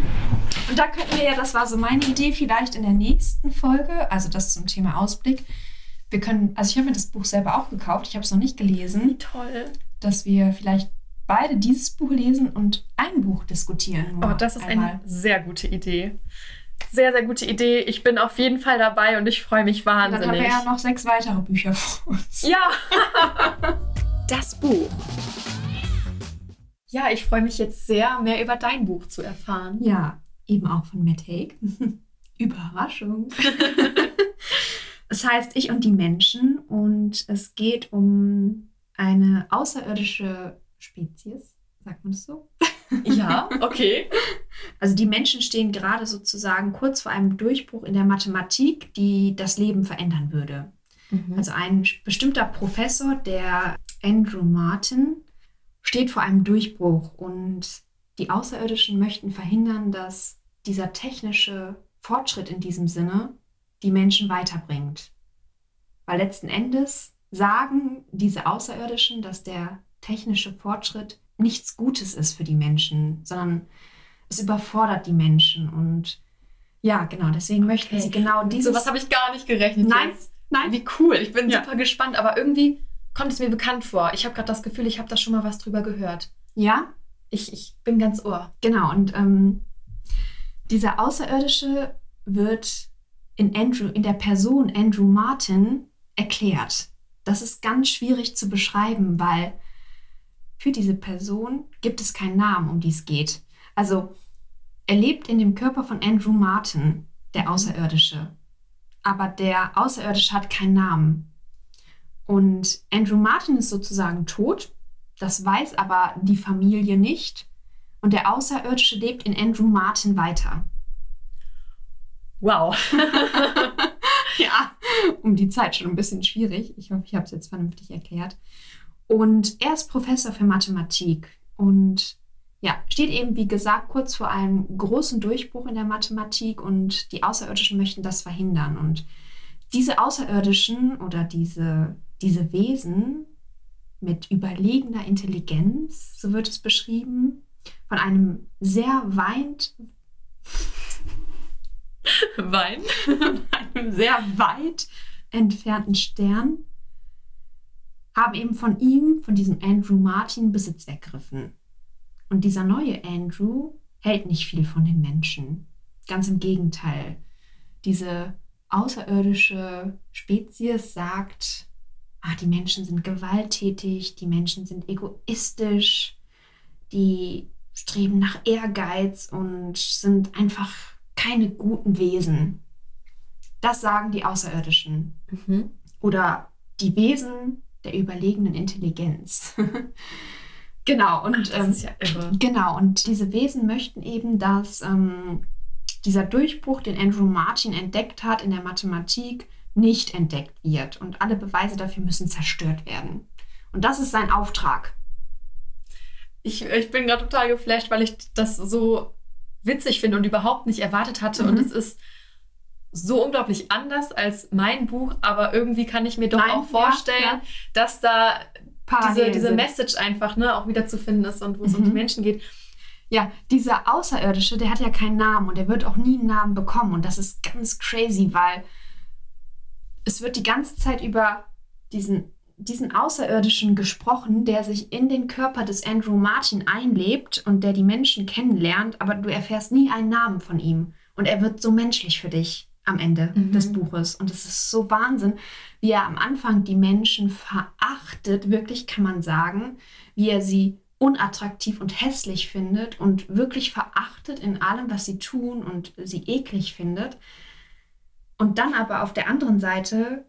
Speaker 3: Und da könnten wir ja, das war so meine Idee, vielleicht in der nächsten Folge, also das zum Thema Ausblick. Wir können, also ich habe mir das Buch selber auch gekauft, ich habe es noch nicht gelesen.
Speaker 1: Wie toll.
Speaker 3: Dass wir vielleicht beide dieses Buch lesen und ein Buch diskutieren.
Speaker 1: Oh, das ist einmal. eine sehr gute Idee. Sehr, sehr gute Idee. Ich bin auf jeden Fall dabei und ich freue mich wahnsinnig. Und dann
Speaker 3: haben wir ja noch sechs weitere Bücher vor uns.
Speaker 1: Ja. (laughs)
Speaker 5: Das Buch.
Speaker 1: Ja, ich freue mich jetzt sehr, mehr über dein Buch zu erfahren.
Speaker 3: Ja, eben auch von Matt Haig. (laughs) Überraschung. (laughs) es heißt Ich und die Menschen und es geht um eine außerirdische Spezies. Sagt man das so?
Speaker 1: Ja, (laughs) okay.
Speaker 3: Also die Menschen stehen gerade sozusagen kurz vor einem Durchbruch in der Mathematik, die das Leben verändern würde. Mhm. Also ein bestimmter Professor, der Andrew Martin, steht vor einem Durchbruch und die Außerirdischen möchten verhindern, dass dieser technische Fortschritt in diesem Sinne die Menschen weiterbringt. Weil letzten Endes sagen diese Außerirdischen, dass der technische Fortschritt nichts Gutes ist für die Menschen, sondern es überfordert die Menschen. Und ja, genau, deswegen okay. möchten sie genau dieses.
Speaker 1: So was habe ich gar nicht gerechnet.
Speaker 3: Nein, jetzt. nein.
Speaker 1: Wie cool. Ich bin ja. super gespannt, aber irgendwie kommt es mir bekannt vor. Ich habe gerade das Gefühl, ich habe da schon mal was drüber gehört.
Speaker 3: Ja?
Speaker 1: Ich, ich bin ganz ohr.
Speaker 3: Genau, und ähm, dieser Außerirdische wird in Andrew, in der Person Andrew Martin erklärt. Das ist ganz schwierig zu beschreiben, weil für diese Person gibt es keinen Namen, um die es geht. Also er lebt in dem Körper von Andrew Martin, der Außerirdische. Aber der Außerirdische hat keinen Namen. Und Andrew Martin ist sozusagen tot, das weiß aber die Familie nicht. Und der Außerirdische lebt in Andrew Martin weiter.
Speaker 1: Wow. (laughs)
Speaker 3: ja, um die Zeit schon ein bisschen schwierig. Ich hoffe, ich habe es jetzt vernünftig erklärt. Und er ist Professor für Mathematik und ja, steht eben, wie gesagt, kurz vor einem großen Durchbruch in der Mathematik und die Außerirdischen möchten das verhindern. Und diese Außerirdischen oder diese diese Wesen mit überlegener Intelligenz, so wird es beschrieben, von einem sehr weint,
Speaker 1: Wein, (laughs)
Speaker 3: einem sehr weit entfernten Stern, haben eben von ihm, von diesem Andrew Martin, Besitz ergriffen. Und dieser neue Andrew hält nicht viel von den Menschen. Ganz im Gegenteil. Diese außerirdische Spezies sagt, ah, die Menschen sind gewalttätig, die Menschen sind egoistisch, die streben nach Ehrgeiz und sind einfach keine guten Wesen. Das sagen die Außerirdischen. Mhm. Oder die Wesen der überlegenen Intelligenz. (laughs) genau, und
Speaker 1: Ach, das ähm, ja
Speaker 3: genau, und diese Wesen möchten eben, dass ähm, dieser Durchbruch, den Andrew Martin entdeckt hat in der Mathematik, nicht entdeckt wird. Und alle Beweise dafür müssen zerstört werden. Und das ist sein Auftrag.
Speaker 1: Ich, ich bin gerade total geflasht, weil ich das so witzig finde und überhaupt nicht erwartet hatte. Mhm. Und es ist so unglaublich anders als mein Buch, aber irgendwie kann ich mir doch Nein, auch vorstellen, ja, ja. dass da diese, diese Message einfach ne, auch wieder zu finden ist und wo es mhm. um die mhm. Menschen geht.
Speaker 3: Ja, dieser Außerirdische, der hat ja keinen Namen und der wird auch nie einen Namen bekommen. Und das ist ganz crazy, weil es wird die ganze Zeit über diesen, diesen Außerirdischen gesprochen, der sich in den Körper des Andrew Martin einlebt und der die Menschen kennenlernt, aber du erfährst nie einen Namen von ihm. Und er wird so menschlich für dich am Ende mhm. des Buches. Und es ist so Wahnsinn, wie er am Anfang die Menschen verachtet, wirklich kann man sagen, wie er sie unattraktiv und hässlich findet und wirklich verachtet in allem, was sie tun und sie eklig findet. Und dann aber auf der anderen Seite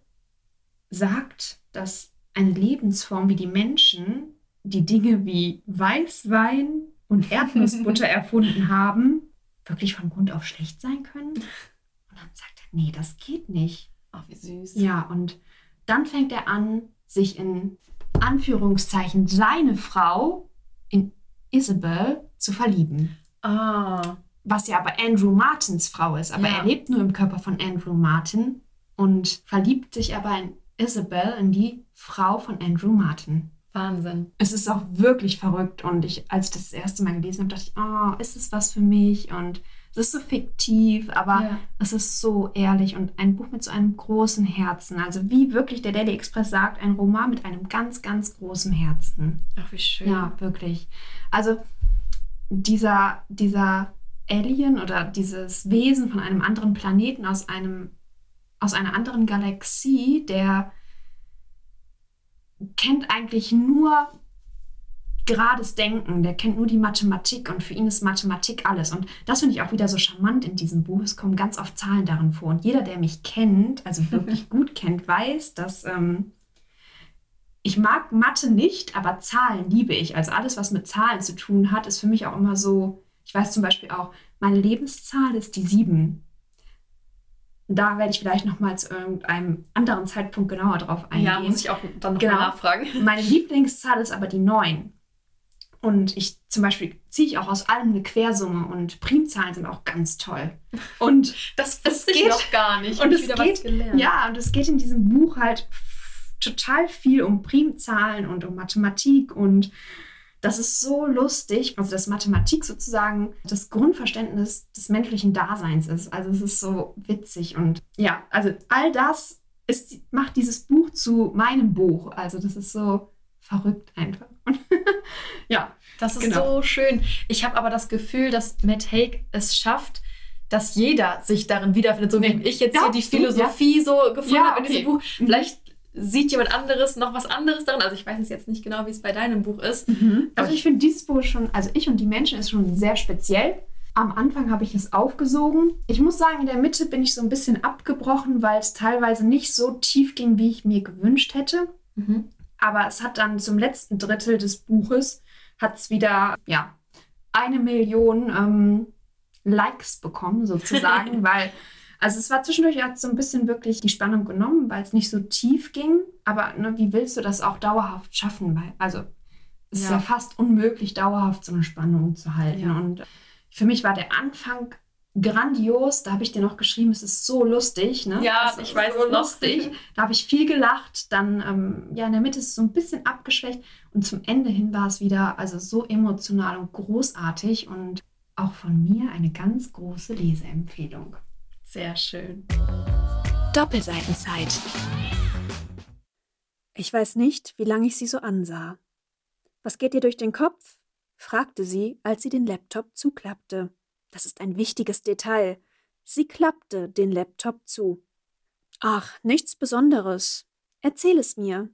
Speaker 3: sagt, dass eine Lebensform wie die Menschen, die Dinge wie Weißwein und (laughs) Erdnussbutter erfunden haben, wirklich von Grund auf schlecht sein können. Und dann sagt er, nee, das geht nicht.
Speaker 1: Ach, wie süß.
Speaker 3: Ja, und dann fängt er an, sich in Anführungszeichen seine Frau, in Isabel, zu verlieben.
Speaker 1: Ah.
Speaker 3: Was ja aber Andrew Martins Frau ist. Aber ja. er lebt nur im Körper von Andrew Martin und verliebt sich aber in Isabel, in die Frau von Andrew Martin.
Speaker 1: Wahnsinn.
Speaker 3: Es ist auch wirklich verrückt. Und ich, als ich das, das erste Mal gelesen habe, dachte ich, oh, ist es was für mich? Und es ist so fiktiv, aber ja. es ist so ehrlich und ein Buch mit so einem großen Herzen. Also wie wirklich der Daily Express sagt, ein Roman mit einem ganz, ganz großen Herzen.
Speaker 1: Ach, wie schön.
Speaker 3: Ja, wirklich. Also dieser, dieser Alien oder dieses Wesen von einem anderen Planeten aus einem aus einer anderen Galaxie, der kennt eigentlich nur gerades Denken, der kennt nur die Mathematik und für ihn ist Mathematik alles. Und das finde ich auch wieder so charmant in diesem Buch. Es kommen ganz oft Zahlen darin vor. Und jeder, der mich kennt, also wirklich (laughs) gut kennt, weiß, dass ähm, ich mag Mathe nicht, aber Zahlen liebe ich. Also alles, was mit Zahlen zu tun hat, ist für mich auch immer so, ich weiß zum Beispiel auch, meine Lebenszahl ist die sieben. Da werde ich vielleicht noch mal zu irgendeinem anderen Zeitpunkt genauer drauf eingehen. Ja,
Speaker 1: muss ich auch dann noch genau. nachfragen. (laughs)
Speaker 3: Meine Lieblingszahl ist aber die 9. Und ich zum Beispiel ziehe ich auch aus allem eine Quersumme und Primzahlen sind auch ganz toll. Und (laughs)
Speaker 1: das wusste ich noch gar nicht.
Speaker 3: Und es geht, ja, und es geht in diesem Buch halt total viel um Primzahlen und um Mathematik und das ist so lustig, also dass Mathematik sozusagen das Grundverständnis des menschlichen Daseins ist. Also es ist so witzig und ja, also all das ist, macht dieses Buch zu meinem Buch. Also das ist so verrückt einfach. (laughs)
Speaker 1: ja, das ist genau. so schön. Ich habe aber das Gefühl, dass Matt Haig es schafft, dass jeder sich darin wiederfindet, so wie ich jetzt ja, hier die Philosophie ja. so gefunden ja, habe in diesem Buch. Mhm. Vielleicht sieht jemand anderes noch was anderes darin. Also ich weiß jetzt nicht genau, wie es bei deinem Buch ist.
Speaker 3: Mhm. Also ich finde dieses Buch schon, also ich und die Menschen ist schon sehr speziell. Am Anfang habe ich es aufgesogen. Ich muss sagen, in der Mitte bin ich so ein bisschen abgebrochen, weil es teilweise nicht so tief ging, wie ich mir gewünscht hätte. Mhm. Aber es hat dann zum letzten Drittel des Buches hat es wieder ja, eine Million ähm, Likes bekommen, sozusagen, (laughs) weil, also es war zwischendurch hat so ein bisschen wirklich die Spannung genommen, weil es nicht so tief ging. Aber ne, wie willst du das auch dauerhaft schaffen? Weil, also es ja. ist ja fast unmöglich, dauerhaft so eine Spannung zu halten. Ja. Und für mich war der Anfang
Speaker 6: grandios. Da habe ich dir noch geschrieben, es ist so lustig. Ne?
Speaker 1: Ja, ich weiß, so lustig.
Speaker 6: Da habe ich viel gelacht. Dann, ähm, ja, in der Mitte ist es so ein bisschen abgeschwächt. Und zum Ende hin war es wieder also so emotional und großartig. Und auch von mir eine ganz große Leseempfehlung.
Speaker 1: Sehr schön.
Speaker 7: Doppelseitenzeit.
Speaker 3: Ich weiß nicht, wie lange ich sie so ansah. Was geht dir durch den Kopf? fragte sie, als sie den Laptop zuklappte. Das ist ein wichtiges Detail. Sie klappte den Laptop zu. Ach, nichts Besonderes. Erzähl es mir.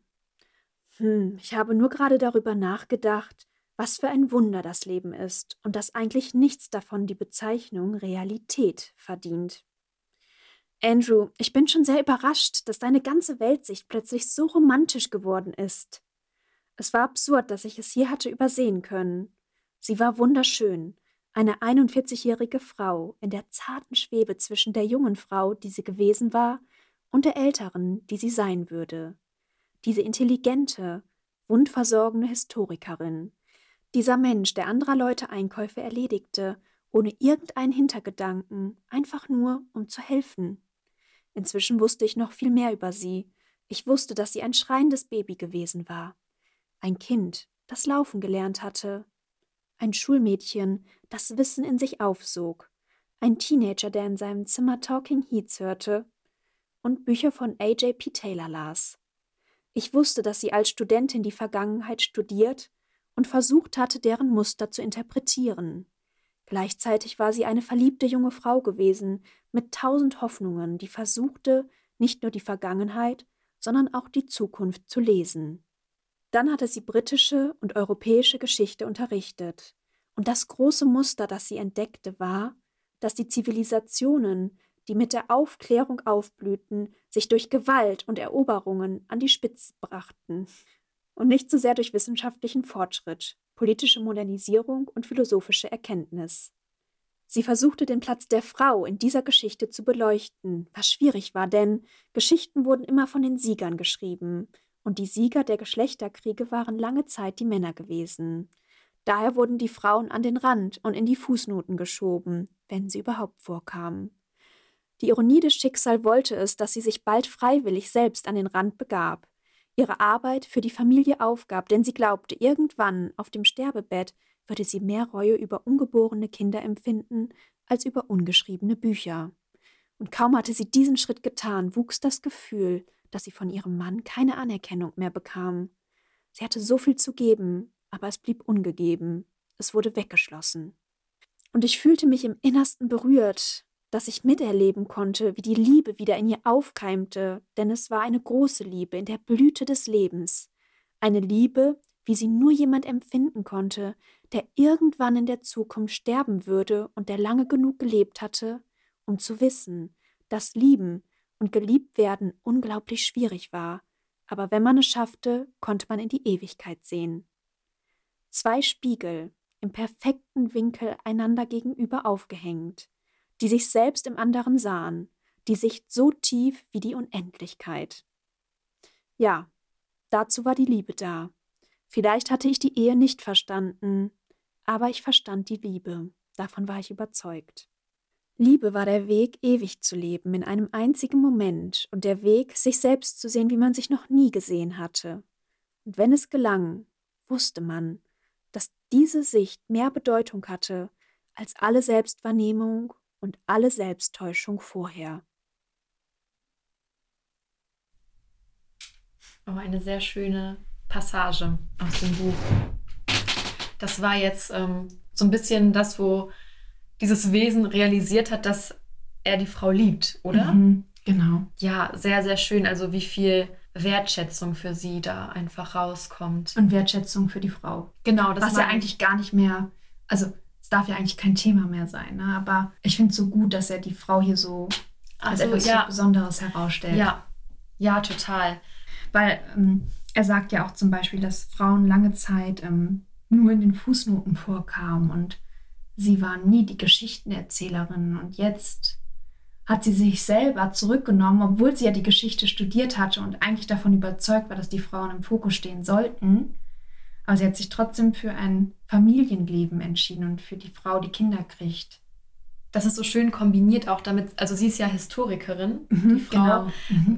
Speaker 3: Hm, ich habe nur gerade darüber nachgedacht, was für ein Wunder das Leben ist und dass eigentlich nichts davon die Bezeichnung Realität verdient. Andrew, ich bin schon sehr überrascht, dass deine ganze Weltsicht plötzlich so romantisch geworden ist. Es war absurd, dass ich es hier hatte übersehen können. Sie war wunderschön, eine 41-jährige Frau in der zarten Schwebe zwischen der jungen Frau, die sie gewesen war, und der älteren, die sie sein würde. Diese intelligente, wundversorgende Historikerin. Dieser Mensch, der anderer Leute Einkäufe erledigte, ohne irgendeinen Hintergedanken, einfach nur, um zu helfen. Inzwischen wusste ich noch viel mehr über sie. Ich wusste, dass sie ein schreiendes Baby gewesen war. Ein Kind, das laufen gelernt hatte, ein Schulmädchen, das Wissen in sich aufsog, ein Teenager, der in seinem Zimmer Talking Heats hörte und Bücher von A.J.P. Taylor las. Ich wusste, dass sie als Studentin die Vergangenheit studiert und versucht hatte, deren Muster zu interpretieren. Gleichzeitig war sie eine verliebte junge Frau gewesen, mit tausend Hoffnungen, die versuchte, nicht nur die Vergangenheit, sondern auch die Zukunft zu lesen. Dann hatte sie britische und europäische Geschichte unterrichtet. Und das große Muster, das sie entdeckte, war, dass die Zivilisationen, die mit der Aufklärung aufblühten, sich durch Gewalt und Eroberungen an die Spitze brachten und nicht so sehr durch wissenschaftlichen Fortschritt, politische Modernisierung und philosophische Erkenntnis. Sie versuchte den Platz der Frau in dieser Geschichte zu beleuchten, was schwierig war, denn Geschichten wurden immer von den Siegern geschrieben, und die Sieger der Geschlechterkriege waren lange Zeit die Männer gewesen. Daher wurden die Frauen an den Rand und in die Fußnoten geschoben, wenn sie überhaupt vorkamen. Die Ironie des Schicksals wollte es, dass sie sich bald freiwillig selbst an den Rand begab, ihre Arbeit für die Familie aufgab, denn sie glaubte, irgendwann auf dem Sterbebett würde sie mehr Reue über ungeborene Kinder empfinden als über ungeschriebene Bücher. Und kaum hatte sie diesen Schritt getan, wuchs das Gefühl, dass sie von ihrem Mann keine Anerkennung mehr bekam. Sie hatte so viel zu geben, aber es blieb ungegeben. Es wurde weggeschlossen. Und ich fühlte mich im Innersten berührt, dass ich miterleben konnte, wie die Liebe wieder in ihr aufkeimte, denn es war eine große Liebe in der Blüte des Lebens, eine Liebe, wie sie nur jemand empfinden konnte, der irgendwann in der Zukunft sterben würde und der lange genug gelebt hatte, um zu wissen, dass Lieben und geliebt werden unglaublich schwierig war, aber wenn man es schaffte, konnte man in die Ewigkeit sehen. Zwei Spiegel, im perfekten Winkel einander gegenüber aufgehängt, die sich selbst im anderen sahen, die Sicht so tief wie die Unendlichkeit. Ja, dazu war die Liebe da. Vielleicht hatte ich die Ehe nicht verstanden, aber ich verstand die Liebe, davon war ich überzeugt. Liebe war der Weg, ewig zu leben, in einem einzigen Moment, und der Weg, sich selbst zu sehen, wie man sich noch nie gesehen hatte. Und wenn es gelang, wusste man, dass diese Sicht mehr Bedeutung hatte als alle Selbstwahrnehmung und alle Selbsttäuschung vorher.
Speaker 1: Oh, eine sehr schöne Passage aus dem Buch. Das war jetzt ähm, so ein bisschen das, wo dieses Wesen realisiert hat, dass er die Frau liebt, oder?
Speaker 6: Mhm, genau.
Speaker 1: Ja, sehr, sehr schön. Also wie viel Wertschätzung für sie da einfach rauskommt.
Speaker 6: Und Wertschätzung für die Frau.
Speaker 1: Genau, das
Speaker 6: Was ja eigentlich gar nicht mehr, also es darf ja eigentlich kein Thema mehr sein, ne? aber ich finde es so gut, dass er die Frau hier so als also, etwas ja. Besonderes herausstellt.
Speaker 1: Ja, ja, total.
Speaker 6: Weil ähm, er sagt ja auch zum Beispiel, dass Frauen lange Zeit ähm, nur in den Fußnoten vorkamen und Sie war nie die Geschichtenerzählerin und jetzt hat sie sich selber zurückgenommen, obwohl sie ja die Geschichte studiert hatte und eigentlich davon überzeugt war, dass die Frauen im Fokus stehen sollten. Aber sie hat sich trotzdem für ein Familienleben entschieden und für die Frau, die Kinder kriegt.
Speaker 1: das ist so schön kombiniert auch damit, also sie ist ja Historikerin,
Speaker 3: Mhm,
Speaker 1: die Frau,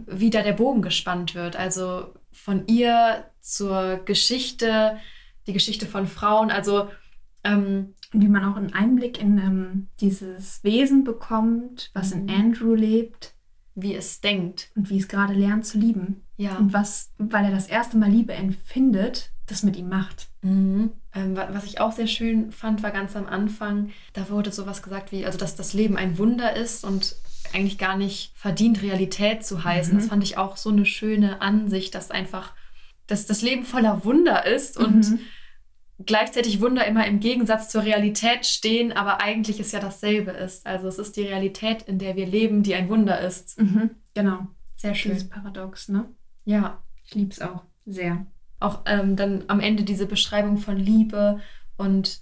Speaker 1: wie da der Bogen gespannt wird. Also von ihr zur Geschichte, die Geschichte von Frauen, also ähm,
Speaker 3: wie man auch einen Einblick in ähm, dieses Wesen bekommt, was in
Speaker 1: Mhm.
Speaker 3: Andrew lebt
Speaker 1: wie es denkt.
Speaker 3: und wie es gerade lernt zu lieben.
Speaker 1: Ja.
Speaker 3: Und was, weil er das erste Mal Liebe empfindet, das mit ihm macht.
Speaker 1: Mhm. Ähm, wa- was ich auch sehr schön fand, war ganz am Anfang, da wurde sowas gesagt wie, also dass das Leben ein Wunder ist und eigentlich gar nicht verdient, Realität zu heißen.
Speaker 3: Mhm.
Speaker 1: Das fand ich auch so eine schöne Ansicht, dass einfach, dass das Leben voller Wunder ist und
Speaker 3: Mhm.
Speaker 1: gleichzeitig Wunder immer im Gegensatz zur Realität stehen, aber eigentlich es ja dasselbe ist. Also es ist die Realität, in der wir leben, die ein Wunder ist.
Speaker 3: Mhm. Genau.
Speaker 1: Sehr
Speaker 3: Dieses Paradox, ne?
Speaker 1: Ja.
Speaker 3: Ich liebe es auch sehr.
Speaker 1: Auch ähm, dann am Ende diese Beschreibung von Liebe und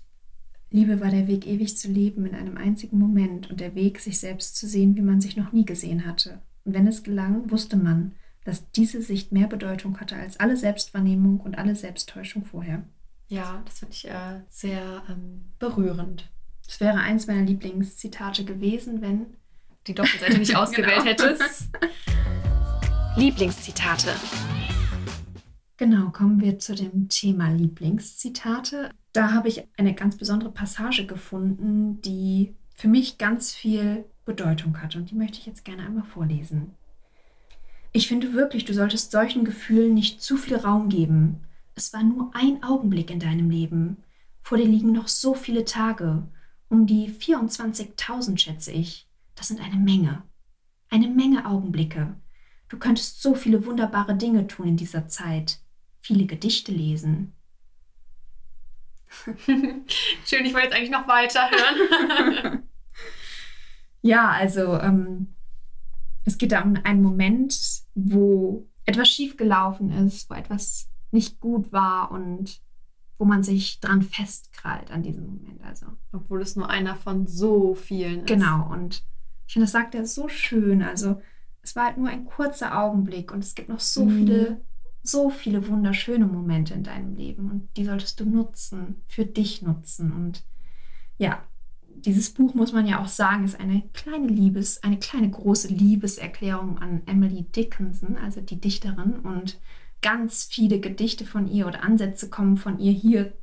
Speaker 3: Liebe war der Weg, ewig zu leben in einem einzigen Moment und der Weg, sich selbst zu sehen, wie man sich noch nie gesehen hatte. Und wenn es gelang, wusste man, dass diese Sicht mehr Bedeutung hatte als alle Selbstwahrnehmung und alle Selbsttäuschung vorher.
Speaker 1: ja, das finde ich äh, sehr ähm, berührend.
Speaker 3: Es wäre eins meiner Lieblingszitate gewesen, wenn
Speaker 1: Die Doppelseite nicht (laughs) ausgewählt
Speaker 3: Genau.
Speaker 1: hättest. (laughs)
Speaker 5: Lieblingszitate.
Speaker 3: Genau, kommen wir zu dem Thema Lieblingszitate. Da habe ich eine ganz besondere Passage gefunden, die für mich ganz viel Bedeutung hat und die möchte ich jetzt gerne einmal vorlesen. Ich finde wirklich, du solltest solchen Gefühlen nicht zu viel Raum geben. Es war nur ein Augenblick in deinem Leben. Vor dir liegen noch so viele Tage. Um die 24.000 schätze ich. Das sind eine Menge. Eine Menge Augenblicke. Du könntest so viele wunderbare Dinge tun in dieser Zeit. Viele Gedichte lesen. (laughs)
Speaker 1: Schön, ich wollte jetzt eigentlich noch weiterhören. (laughs)
Speaker 3: Ja, also ähm, es geht da um einen Moment, wo etwas schiefgelaufen ist, wo etwas nicht gut war und wo man sich dran festkrallt an diesem Moment. Also
Speaker 1: Obwohl es nur einer von so vielen ist.
Speaker 3: genau. Und ich finde, das sagt er so schön. Also es war halt nur ein kurzer Augenblick und es gibt noch so
Speaker 1: Mhm.
Speaker 3: viele, so viele wunderschöne Momente in deinem Leben und die solltest du nutzen, für dich nutzen. Und ja, dieses Buch muss man ja auch sagen, ist eine kleine Liebes, eine kleine große Liebeserklärung an Emily Dickinson, also die Dichterin. Und ganz viele Gedichte von ihr oder Ansätze kommen von ihr hier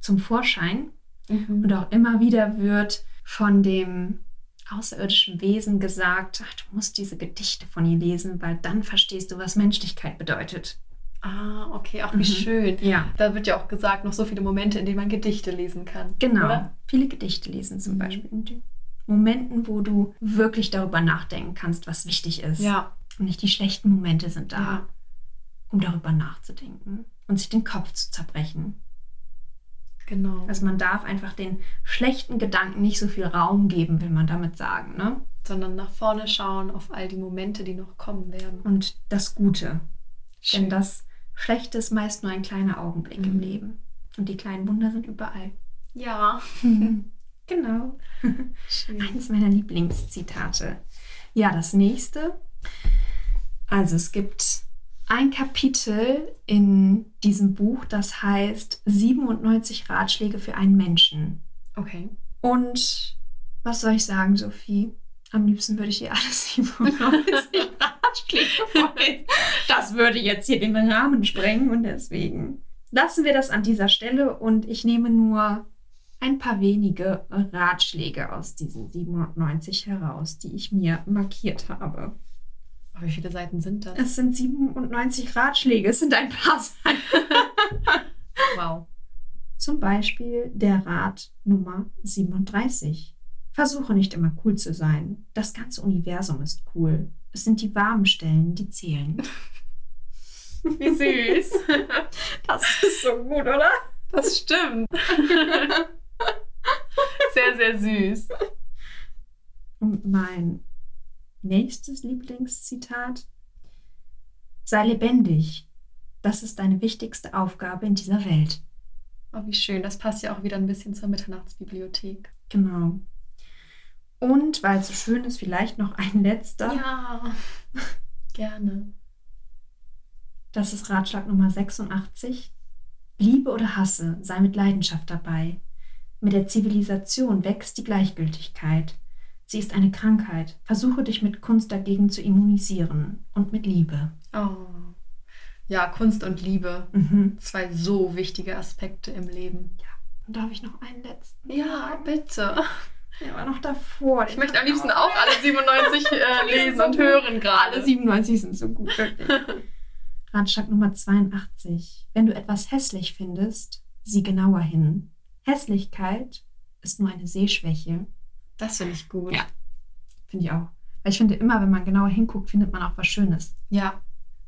Speaker 3: zum Vorschein.
Speaker 1: Mhm.
Speaker 3: Und auch immer wieder wird von dem außerirdischen Wesen gesagt, ach, du musst diese Gedichte von ihr lesen, weil dann verstehst du, was Menschlichkeit bedeutet.
Speaker 1: Ah, okay, auch wie
Speaker 3: Mhm.
Speaker 1: schön.
Speaker 3: Ja,
Speaker 1: Da wird ja auch gesagt, noch so viele Momente, in denen man Gedichte lesen kann.
Speaker 3: genau.
Speaker 1: Oder?
Speaker 3: Viele Gedichte lesen zum
Speaker 1: Mhm.
Speaker 3: Beispiel. In Momenten, wo du wirklich darüber nachdenken kannst, was wichtig ist.
Speaker 1: Ja.
Speaker 3: Und nicht die schlechten Momente sind da,
Speaker 1: Ja.
Speaker 3: um darüber nachzudenken und sich den Kopf zu zerbrechen.
Speaker 1: Genau.
Speaker 3: Also man darf einfach den schlechten Gedanken nicht so viel Raum geben, will man damit sagen. Ne?
Speaker 1: Sondern nach vorne schauen auf all die Momente, die noch kommen werden.
Speaker 3: Und das Gute.
Speaker 1: Schön.
Speaker 3: Denn das Schlechte ist meist nur ein kleiner Augenblick im
Speaker 1: Mhm.
Speaker 3: Leben. Und die kleinen Wunder sind überall.
Speaker 1: Ja. (laughs)
Speaker 3: genau.
Speaker 1: Schön.
Speaker 3: Eines meiner Lieblingszitate. Ja, das nächste. Also es gibt ein Kapitel in diesem Buch, das heißt 97 Ratschläge für einen Menschen.
Speaker 1: Okay.
Speaker 3: Und was soll ich sagen, Sophie? Am liebsten würde ich dir alle 97 Ratschläge vorlesen. Das würde jetzt hier den Rahmen sprengen und deswegen lassen wir das an dieser Stelle und ich nehme nur ein paar wenige Ratschläge aus diesen 97 heraus, die ich mir markiert habe.
Speaker 1: Oh, wie viele Seiten sind das?
Speaker 3: Es sind 97 Ratschläge, es sind ein paar Seiten. (laughs)
Speaker 1: Wow.
Speaker 3: Zum Beispiel der Rat Nummer 37. Versuche nicht immer cool zu sein. Das ganze Universum ist cool. Es sind die warmen Stellen, die zählen. (laughs)
Speaker 1: Wie süß. (laughs)
Speaker 3: Das ist so gut, oder?
Speaker 1: Das stimmt. (laughs) Sehr, sehr süß.
Speaker 3: Und mein nächstes Lieblingszitat. Sei lebendig. Das ist deine wichtigste Aufgabe in dieser Welt.
Speaker 1: Oh, wie schön. Das passt ja auch wieder ein bisschen zur Mitternachtsbibliothek.
Speaker 3: Genau. Und weil es so schön ist, vielleicht noch ein letzter.
Speaker 1: Ja. Gerne.
Speaker 3: Das ist Ratschlag Nummer 86. Liebe oder hasse, sei mit Leidenschaft dabei. Mit der Zivilisation wächst die Gleichgültigkeit. Sie ist eine Krankheit. Versuche dich mit Kunst dagegen zu immunisieren und mit Liebe.
Speaker 1: Oh. Ja, Kunst und Liebe. Mhm. Zwei so wichtige Aspekte im Leben.
Speaker 3: Ja. Und darf ich noch einen letzten?
Speaker 1: Ja, bitte.
Speaker 3: Ja, aber noch davor.
Speaker 1: Ich möchte am liebsten auch alle 97 (laughs) äh, lesen und hören gerade.
Speaker 3: Alle 97 sind so gut, wirklich. (laughs) Ratschlag Nummer 82. Wenn du etwas hässlich findest, sieh genauer hin. Hässlichkeit ist nur eine Sehschwäche.
Speaker 1: Das finde ich gut.
Speaker 3: Ja, finde ich auch. Weil ich finde immer, wenn man genauer hinguckt, findet man auch was Schönes.
Speaker 1: Ja.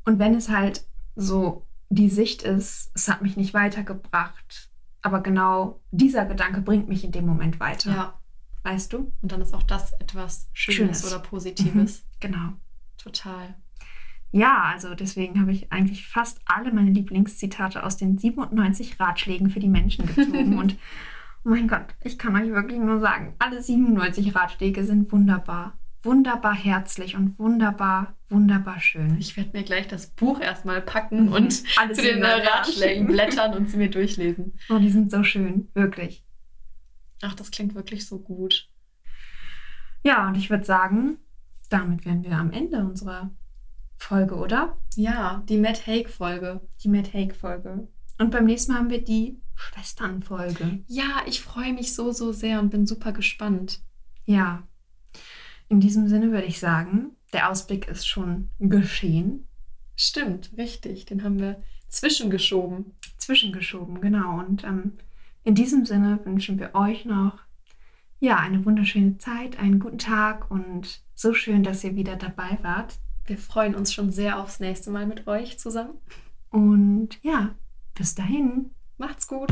Speaker 3: Und wenn es halt so die Sicht ist, es hat mich nicht weitergebracht, aber genau dieser Gedanke bringt mich in dem Moment weiter.
Speaker 1: Ja.
Speaker 3: Weißt du?
Speaker 1: Und dann ist auch das etwas Schönes, Schönes. oder Positives. Mhm.
Speaker 3: Genau.
Speaker 1: Total.
Speaker 3: Ja, also deswegen habe ich eigentlich fast alle meine Lieblingszitate aus den 97 Ratschlägen für die Menschen gezogen. (laughs) und oh mein Gott, ich kann euch wirklich nur sagen, alle 97 Ratschläge sind wunderbar. Wunderbar herzlich und wunderbar, wunderbar schön.
Speaker 1: Ich werde mir gleich das Buch erstmal packen mhm. und zu den Ratschlägen blättern und sie mir durchlesen.
Speaker 3: Oh, die sind so schön, wirklich.
Speaker 1: Ach, das klingt wirklich so gut.
Speaker 3: Ja, und ich würde sagen, damit wären wir am Ende unserer Folge, oder?
Speaker 1: Ja, die Matt Haig-Folge.
Speaker 3: Die Matt Haig-Folge. Und beim nächsten Mal haben wir die Schwestern-Folge.
Speaker 1: Ja, ich freue mich so, so sehr und bin super gespannt.
Speaker 3: Ja. In diesem Sinne würde ich sagen, der Ausblick ist schon geschehen.
Speaker 1: Stimmt, richtig. Den haben wir zwischengeschoben.
Speaker 3: Zwischengeschoben, genau. Und ähm, in diesem Sinne wünschen wir euch noch ja, eine wunderschöne Zeit, einen guten Tag und so schön, dass ihr wieder dabei wart.
Speaker 1: Wir freuen uns schon sehr aufs nächste Mal mit euch zusammen.
Speaker 3: Und ja, bis dahin.
Speaker 1: Macht's gut.